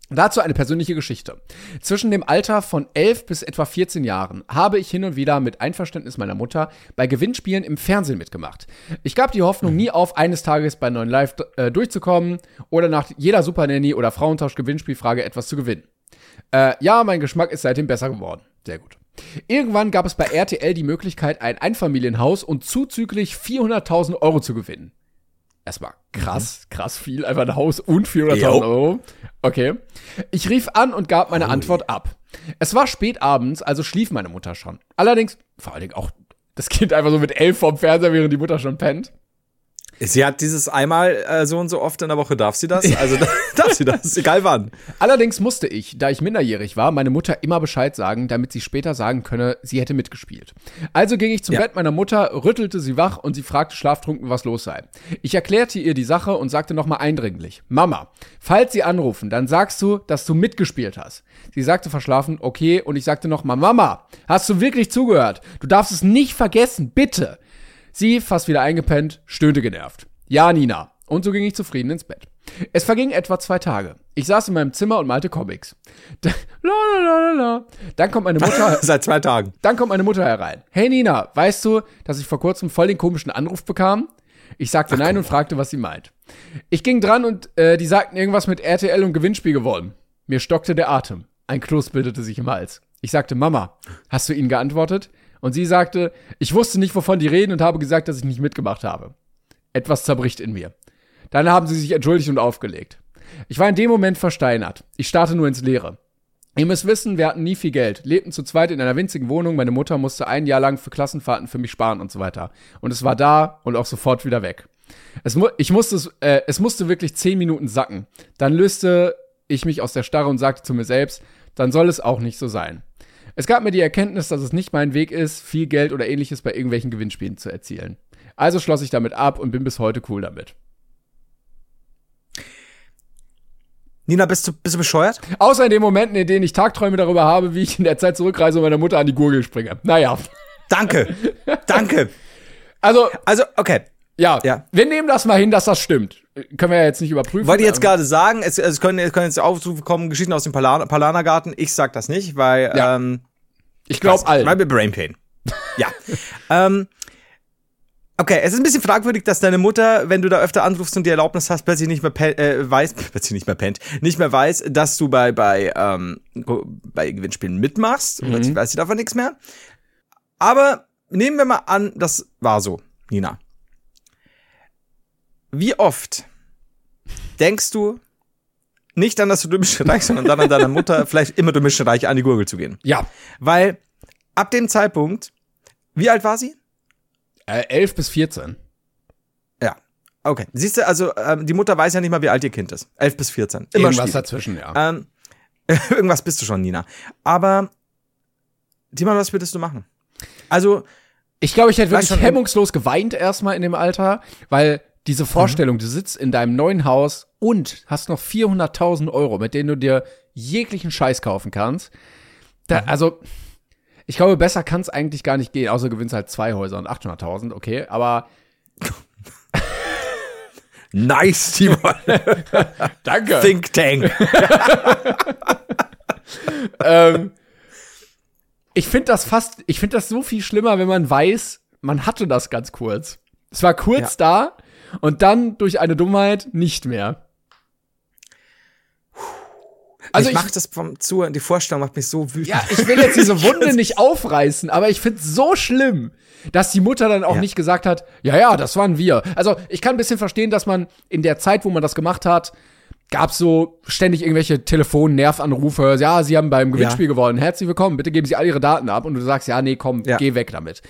Dazu eine persönliche Geschichte. Zwischen dem Alter von 11 bis etwa 14 Jahren habe ich hin und wieder mit Einverständnis meiner Mutter bei Gewinnspielen im Fernsehen mitgemacht. Ich gab die Hoffnung nie auf, eines Tages bei 9 Live äh, durchzukommen oder nach jeder Super Nanny oder Frauentausch-Gewinnspielfrage etwas zu gewinnen. Äh, ja, mein Geschmack ist seitdem besser geworden. Sehr gut. Irgendwann gab es bei RTL die Möglichkeit, ein Einfamilienhaus und zuzüglich 400.000 Euro zu gewinnen. Erstmal krass, krass viel, einfach ein Haus und 400.000 Jo. Euro. Okay. Ich rief an und gab meine Antwort ab. Es war spät abends, also schlief meine Mutter schon. Allerdings, vor allen Dingen auch das Kind einfach so mit elf vorm Fernseher, während die Mutter schon pennt. Sie hat dieses einmal äh, so und so oft in der Woche, darf sie das? Also darf sie das, egal wann. Allerdings musste ich, da ich minderjährig war, meine Mutter immer Bescheid sagen, damit sie später sagen könne, sie hätte mitgespielt. Also ging ich zum Ja. Bett meiner Mutter, rüttelte sie wach und sie fragte schlaftrunken, was los sei. Ich erklärte ihr die Sache und sagte nochmal eindringlich, Mama, falls sie anrufen, dann sagst du, dass du mitgespielt hast. Sie sagte verschlafen, okay, und ich sagte nochmal, Mama, hast du wirklich zugehört? Du darfst es nicht vergessen, bitte. Sie, fast wieder eingepennt, stöhnte genervt. Ja, Nina. Und so ging ich zufrieden ins Bett. Es vergingen etwa zwei Tage. Ich saß in meinem Zimmer und malte Comics. Da, la, la, la, la, la. Dann kommt meine Mutter, Seit zwei Tagen. dann kommt meine Mutter herein. Hey Nina, weißt du, dass ich vor kurzem voll den komischen Anruf bekam? Ich sagte nein und fragte, was sie meint. Ich ging dran und äh, die sagten irgendwas mit RTL und Gewinnspiel gewonnen. Mir stockte der Atem. Ein Kloß bildete sich im Hals. Ich sagte, Mama, hast du ihnen geantwortet? Und sie sagte, ich wusste nicht, wovon die reden und habe gesagt, dass ich nicht mitgemacht habe. Etwas zerbricht in mir. Dann haben sie sich entschuldigt und aufgelegt. Ich war in dem Moment versteinert. Ich starrte nur ins Leere. Ihr müsst wissen, wir hatten nie viel Geld, lebten zu zweit in einer winzigen Wohnung, meine Mutter musste ein Jahr lang für Klassenfahrten für mich sparen und so weiter. Und es war da und auch sofort wieder weg. Es, mu ich musste äh, es musste wirklich zehn Minuten sacken. Dann löste ich mich aus der Starre und sagte zu mir selbst, dann soll es auch nicht so sein. Es gab mir die Erkenntnis, dass es nicht mein Weg ist, viel Geld oder ähnliches bei irgendwelchen Gewinnspielen zu erzielen. Also schloss ich damit ab und bin bis heute cool damit. Nina, bist du, bist du bescheuert? Außer in den Momenten, in denen ich Tagträume darüber habe, wie ich in der Zeit zurückreise und meiner Mutter an die Gurgel springe. Naja. Danke. Danke. Also, Also, okay. Ja, Ja. wir nehmen das mal hin, dass das stimmt. Können wir ja jetzt nicht überprüfen. Wollte ich jetzt aber- gerade sagen, es, es, können, es können jetzt Aufrufe kommen, Geschichten aus dem Palan Palanergarten. Ich sag das nicht, weil Ja. ähm, Ich glaube Weil allen. wir Brain Pain. ja. ähm, okay, es ist ein bisschen fragwürdig, dass deine Mutter, wenn du da öfter anrufst und die Erlaubnis hast, plötzlich nicht mehr pe- äh, weiß, plötzlich nicht mehr pennt, nicht mehr weiß, dass du bei bei ähm, bei Gewinnspielen mitmachst und plötzlich weiß sie davon nichts mehr. Aber nehmen wir mal an, das war so, Nina. Wie oft denkst du nicht an das Römische Reich, sondern dann an deiner Mutter, vielleicht immer Römische Reich an die Gurgel zu gehen? Ja. Weil ab dem Zeitpunkt, wie alt war sie? Äh, 11 bis 14. Ja. Okay. Siehst du, also ähm, die Mutter weiß ja nicht mal, wie alt ihr Kind ist. 11 bis 14. Immer Irgendwas schwierig. dazwischen, ja. Ähm, irgendwas bist du schon, Nina. Aber, Timon, was würdest du machen? Also, Ich glaube, ich hätte wirklich hemmungslos geweint erstmal in dem Alter, weil diese Vorstellung, du sitzt in deinem neuen Haus und hast noch 400.000 Euro, mit denen du dir jeglichen Scheiß kaufen kannst. Da, Also, ich glaube, besser kann es eigentlich gar nicht gehen, außer du gewinnst halt zwei Häuser und 800.000, okay, aber nice, Timon. danke. Think Tank. ähm, ich finde das fast, ich finde das so viel schlimmer, wenn man weiß, man hatte das ganz kurz. Es war kurz da und dann durch eine Dummheit nicht mehr. Also ich ich, mach das vom Zuhören, die Vorstellung macht mich so wütend. ja, ich will jetzt diese Wunde nicht aufreißen, aber ich find's so schlimm, dass die Mutter dann auch Ja. nicht gesagt hat, ja, ja, das waren wir. Also ich kann ein bisschen verstehen, dass man in der Zeit, wo man das gemacht hat, gab's so ständig irgendwelche Telefon-Nervanrufe. Ja, Sie haben beim Gewinnspiel gewonnen. Herzlich willkommen. Bitte geben Sie all Ihre Daten ab. Und du sagst, ja, nee, komm, Ja. geh weg damit.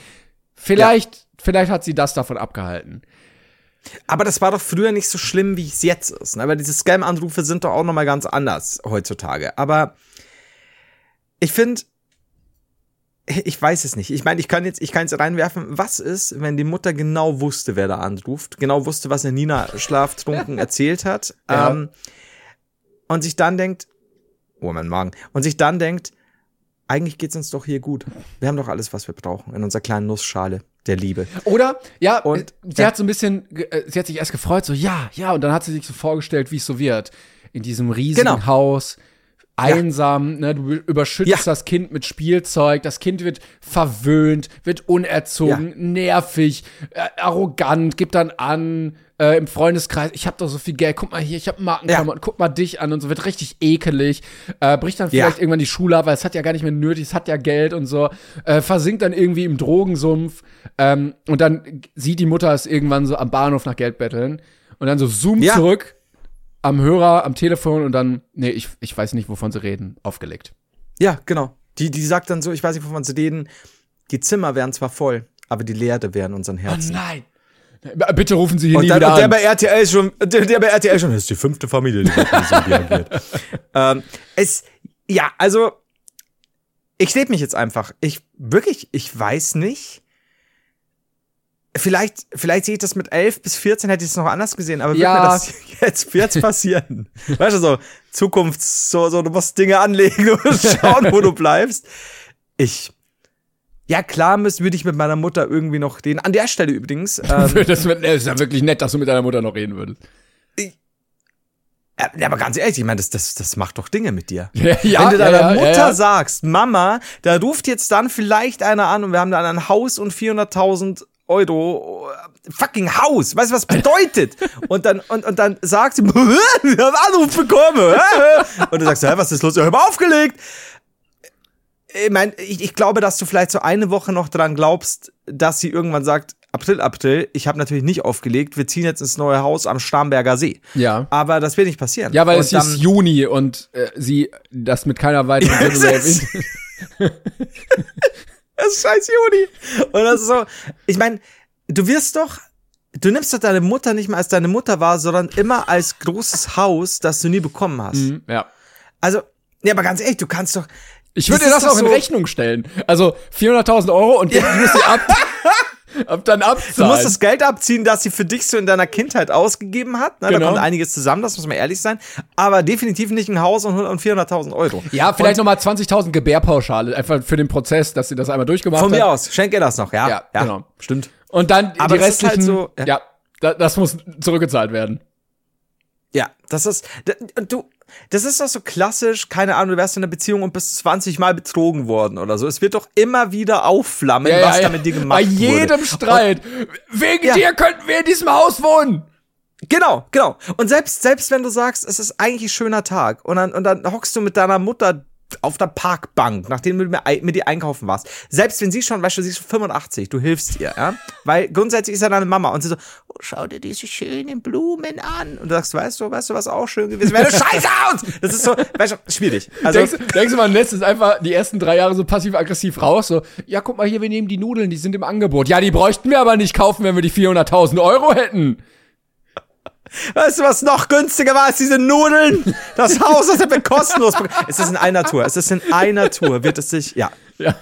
Vielleicht, vielleicht hat sie das davon abgehalten. Aber das war doch früher nicht so schlimm, wie es jetzt ist. Ne? Weil diese Scam-Anrufe sind doch auch noch mal ganz anders heutzutage. Aber ich finde, ich weiß es nicht. Ich meine, ich kann jetzt, ich kann jetzt reinwerfen, was ist, wenn die Mutter genau wusste, wer da anruft, genau wusste, was der Nina schlaftrunken erzählt hat, Ja. ähm, und sich dann denkt, oh mein Magen, und sich dann denkt, eigentlich geht's uns doch hier gut. Wir haben doch alles, was wir brauchen in unserer kleinen Nussschale der Liebe. Oder? Ja, Und- äh, sie ja. hat so ein bisschen, äh, sie hat sich erst gefreut, so, ja, ja, und dann hat sie sich so vorgestellt, wie es so wird. In diesem riesigen Genau. Haus, einsam, ne, du überschüttest Ja. das Kind mit Spielzeug, das Kind wird verwöhnt, wird unerzogen, nervig, äh, arrogant, gibt dann an, äh, im Freundeskreis, ich hab doch so viel Geld, guck mal hier, ich hab Markenklamotten, guck mal dich an und so, wird richtig ekelig, äh, bricht dann Ja. vielleicht irgendwann die Schule ab, weil es hat ja gar nicht mehr nötig, es hat ja Geld und so, äh, versinkt dann irgendwie im Drogensumpf, ähm, und dann sieht die Mutter es irgendwann so am Bahnhof nach Geld betteln und dann so zoom Ja. zurück am Hörer, am Telefon und dann, nee, ich, ich weiß nicht, wovon sie reden, aufgelegt. Ja, genau. Die, die sagt dann so, ich weiß nicht, wovon sie reden, die Zimmer wären zwar voll, aber die Leere wären unseren Herzen. nein. B- Bitte rufen Sie hier und, nie dann, wieder und der an. bei RTL schon, der, der bei RTL schon, das ist die fünfte Familie, die mit mir so reagiert. ähm, es, ja, also, ich lebe mich jetzt einfach. Ich, wirklich, ich weiß nicht. Vielleicht, vielleicht sehe ich das mit 11 bis 14, hätte ich es noch anders gesehen, aber Ja. wird mir das jetzt, jetzt passieren? weißt du, so, Zukunft, so, so, du musst Dinge anlegen, du musst schauen, wo du bleibst. Ich, ja klar, müsste, würde ich mit meiner Mutter irgendwie noch reden. An der Stelle übrigens, ähm, das ist ja wirklich nett, dass du mit deiner Mutter noch reden würdest. Ja, aber ganz ehrlich, ich meine, das, das, das macht doch Dinge mit dir. Ja, Wenn du deiner ja, Mutter ja. sagst, Mama, da ruft jetzt dann vielleicht einer an und wir haben dann ein Haus und 400.000 Euro, äh, fucking Haus, weißt du, was bedeutet? und dann, und, und dann sagt sie, wir haben Anruf bekommen. und du sagst, hä, was ist los? Ich hab aufgelegt. Ich meine, ich, ich glaube, dass du vielleicht so eine Woche noch dran glaubst, dass sie irgendwann sagt, April, April, ich habe natürlich nicht aufgelegt, wir ziehen jetzt ins neue Haus am Starnberger See. Ja. Aber das wird nicht passieren. Ja, weil Und es hieß Juni und äh, sie das mit keiner weiteren Ja, Silbe es ist- erwähnt. Das ist scheiß Juni. Und das ist so, ich meine, du wirst doch, du nimmst doch deine Mutter nicht mehr als deine Mutter war, sondern immer als großes Haus, das du nie bekommen hast. Mhm, ja. Also, ja, aber ganz ehrlich, du kannst doch. Ich würde Das dir das doch auch in so- Rechnung stellen. Also 400.000 Euro und ich muss sie ab. Ab dann Du abzahlen. musst das Geld abziehen, das sie für dich so in deiner Kindheit ausgegeben hat. Ne? Da Genau. kommt einiges zusammen, das muss man ehrlich sein. Aber definitiv nicht ein Haus und 100 und 400.000 Euro. ja, vielleicht nochmal 20.000 Gebärpauschale, einfach für den Prozess, dass sie das einmal durchgemacht Von hat. mir aus, schenk ihr das noch, ja? Ja, genau. Stimmt. Und dann Aber die das ist halt restlichen, so- ja, ja. da, das muss zurückgezahlt werden. Ja, das ist, du, das ist doch so klassisch, keine Ahnung, du wärst in einer Beziehung und bist 20 Mal betrogen worden oder so. Es wird doch immer wieder aufflammen, was da mit dir gemacht Bei jedem wurde. Streit. Wegen Ja. dir könnten wir in diesem Haus wohnen. Genau, genau. Und selbst, selbst wenn du sagst, es ist eigentlich ein schöner Tag und dann, und dann hockst du mit deiner Mutter auf der Parkbank, nachdem du mit, ihr einkaufen warst. Selbst wenn sie schon, weißt du, sie ist 85, du hilfst ihr, ja? Weil grundsätzlich ist ja deine Mama und sie so, oh, schau dir diese schönen Blumen an. Und du sagst, weißt du, weißt du, was auch schön gewesen wäre? Scheiße aus! Das ist so, weißt du, schwierig. Also, denkst, denkst du, man lässt es einfach die ersten drei Jahre so passiv-aggressiv raus? So, ja, guck mal hier, wir nehmen die Nudeln, die sind im Angebot. Ja, die bräuchten wir aber nicht kaufen, wenn wir die 400.000 Euro hätten. Weißt du, was noch günstiger war als diese Nudeln? Das Haus, das hätten wir kostenlos bekommen. Es ist in einer Tour. Es ist in einer Tour. Wird es sich, ja. Ja.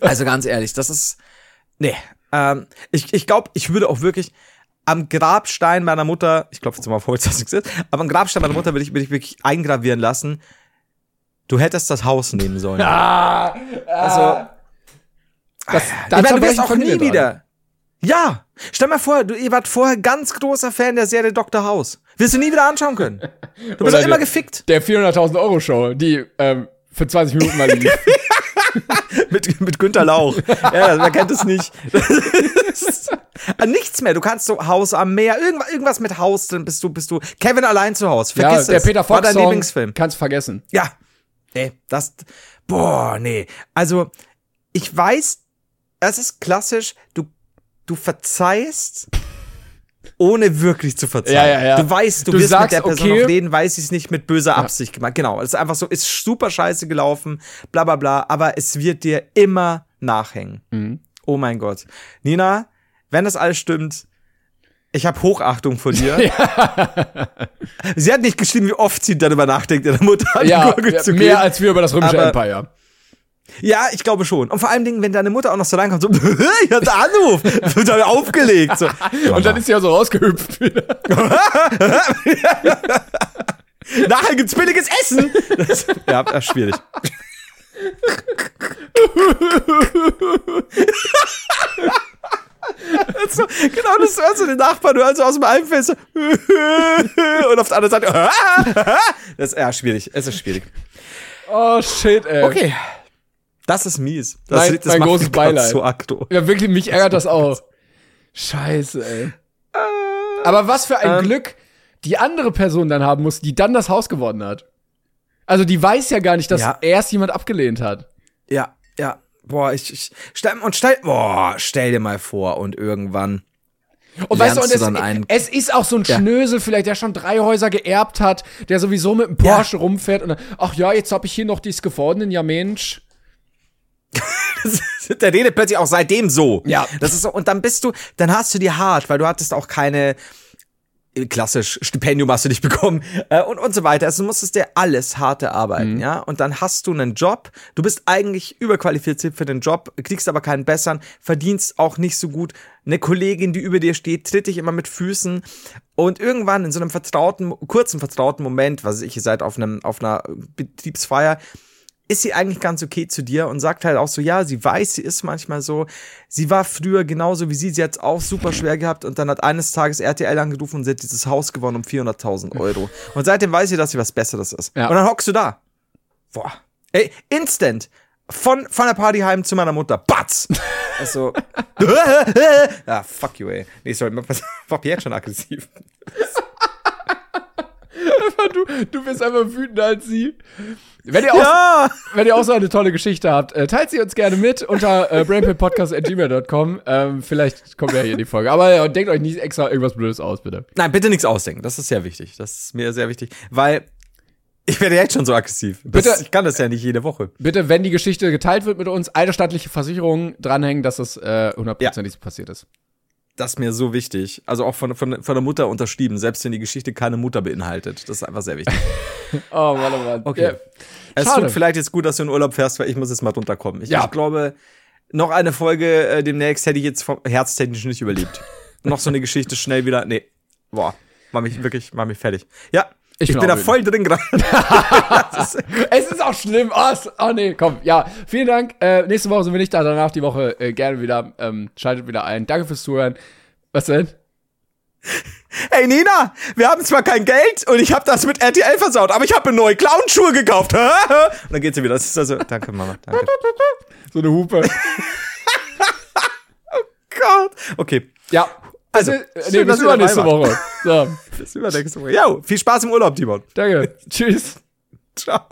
Also ganz ehrlich, das ist, nee. Ähm, ich ich glaube, ich würde auch wirklich am Grabstein meiner Mutter, ich klopfe jetzt mal auf Holz, dass nichts ist, aber am Grabstein meiner Mutter würde ich, würde ich wirklich eingravieren lassen, du hättest das Haus nehmen sollen. Ah, Also, das, ich meine, du wirst auch nie dran. wieder. Ja, stell mal vor, du, ihr wart vorher ganz großer Fan der Serie Dr. House. Wirst du nie wieder anschauen können. Du bist doch immer gefickt. Der 400.000 Euro Show, die ähm, für 20 Minuten mal lief. mit, mit Günter Lauch. Ja, wer kennt es nicht? Ah, Nichts mehr. Du kannst so Haus am Meer, irgendwas, irgendwas mit Haus, dann bist du, bist du Kevin allein zu Hause. ja, Vergiss der es. Peter War Fox dein Song, Lieblingsfilm. kannst vergessen. Ja. Nee, das, boah, nee. Also, ich weiß, es ist klassisch, du, du verzeihst, ohne wirklich zu verzeihen. Ja, ja, ja. Du weißt, du, Du wirst sagst, mit der Person okay. noch reden, weiß sie es nicht mit böser Absicht gemacht. Genau, es ist einfach so, ist super scheiße gelaufen, bla bla bla, aber es wird dir immer nachhängen. Mhm. Oh mein Gott. Nina, wenn das alles stimmt, ich habe Hochachtung vor dir. Sie hat nicht geschrieben, wie oft sie darüber nachdenkt, ihre Mutter an die Ja, Gurgel ja zu mehr gehen. als wir über das römische Aber- Empire. Ja, ich glaube schon. Und vor allen Dingen, wenn deine Mutter auch noch so reinkommt, so, ich hatte Anruf, wird dann aufgelegt. So. Und dann ist sie ja so rausgehüpft wieder. Nachher gibt's billiges Essen. Das, ja, das ist schwierig. So, genau, das hört so den Nachbarn, du also aus dem einen Fenster und auf der anderen Seite. Das ist ja schwierig. Es ist schwierig. Oh, shit, ey. Okay. Das ist mies. Das, Mein- das mein großes Beileid. So aggro. Ja, wirklich, mich ärgert das auch. Scheiße, ey. Aber was für ein ähm, Glück die andere Person dann haben muss, die dann das Haus gewonnen hat. Also die weiß ja gar nicht, dass Ja. erst jemand abgelehnt hat. Ja, ja. Boah, ich, ich stell, und stell, boah, stell dir mal vor und irgendwann. Und weißt du, und einen- es, es ist auch so ein Ja. Schnösel vielleicht, der schon drei Häuser geerbt hat, der sowieso mit einem Ja. Porsche rumfährt und dann, ach ja, jetzt hab ich hier noch dies gewonnen, ja Mensch. Der redet plötzlich auch seitdem so. Ja. Das ist so, und dann bist du, dann hast du dir hart, weil du hattest auch keine, äh, klassisch, Stipendium hast du nicht bekommen, äh, und, und so weiter. Also du musstest dir alles hart erarbeiten, Mhm. ja. Und dann hast du einen Job, du bist eigentlich überqualifiziert für den Job, kriegst aber keinen besseren, verdienst auch nicht so gut. Eine Kollegin, die über dir steht, tritt dich immer mit Füßen. Und irgendwann in so einem vertrauten, kurzen vertrauten Moment, was ich, ihr seid auf einem, auf einer Betriebsfeier, ist sie eigentlich ganz okay zu dir und sagt halt auch so, ja, sie weiß, sie ist manchmal so. Sie war früher genauso wie sie, sie hat es auch super schwer gehabt und dann hat eines Tages RTL angerufen und sie hat dieses Haus gewonnen um 400.000 Euro. Und seitdem weiß sie, dass sie was Besseres ist. Ja. Und dann hockst du da. Boah. Ey, instant. Von, von der Party heim zu meiner Mutter. Batz! Also. ah, fuck you, ey. Nee, sorry, war jetzt schon aggressiv. Du, du bist einfach wütender als sie. Wenn ihr, auch, Ja! wenn ihr auch so eine tolle Geschichte habt, äh, teilt sie uns gerne mit unter äh, brainpitpodcast.gmail.com. Ähm, vielleicht kommt ja hier in die Folge. Aber ja, denkt euch nicht extra irgendwas Blödes aus, bitte. Nein, bitte nichts ausdenken. Das ist sehr wichtig. Das ist mir sehr wichtig. Weil ich werde jetzt schon so aggressiv. Das, Bitte- ich kann das ja nicht jede Woche. Bitte, wenn die Geschichte geteilt wird mit uns, eine staatliche Versicherung dranhängen, dass es äh, hundertprozentig so passiert ist. Das ist mir so wichtig. Also auch von, von, von der Mutter unterschrieben, selbst wenn die Geschichte keine Mutter beinhaltet. Das ist einfach sehr wichtig. Oh Mann, oh Mann. Okay. Ja. es Schade. tut vielleicht jetzt gut, dass du in Urlaub fährst, weil ich muss jetzt mal runterkommen. Ich, Ja. ich glaube, noch eine Folge äh, demnächst hätte ich jetzt vom herztechnisch nicht überlebt. noch so eine Geschichte schnell wieder. Nee. Boah. Mach mich wirklich, mach mich fertig. Ja. Ich, ich bin, da voll drin gerade. es ist auch schlimm. Oh, oh, nee, komm. Ja, vielen Dank. Äh, nächste Woche sind wir nicht da, danach die Woche äh, gerne wieder. Ähm, schaltet wieder ein. Danke fürs Zuhören. Was denn? Hey Nina, wir haben zwar kein Geld und ich habe das mit RTL versaut, aber ich habe mir neue Clownschuhe gekauft. und dann geht sie wieder. Das ist also, danke Mama, danke. So eine Hupe. oh Gott. Okay. Ja. Also, äh, nee, bis übernächste Woche. So. Bis übernächste Woche. Ja, viel Spaß im Urlaub, Timon. Danke. Tschüss. Ciao.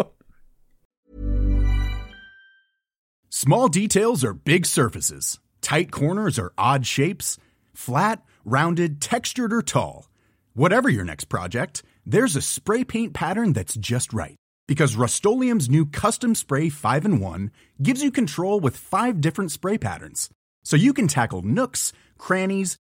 Small details are big surfaces. Tight corners are odd shapes. Flat, rounded, textured, or tall. Whatever your next project, there's a spray paint pattern that's just right. Because Rust new Custom Spray 5 in 1 gives you control with five different spray patterns. So you can tackle nooks, crannies,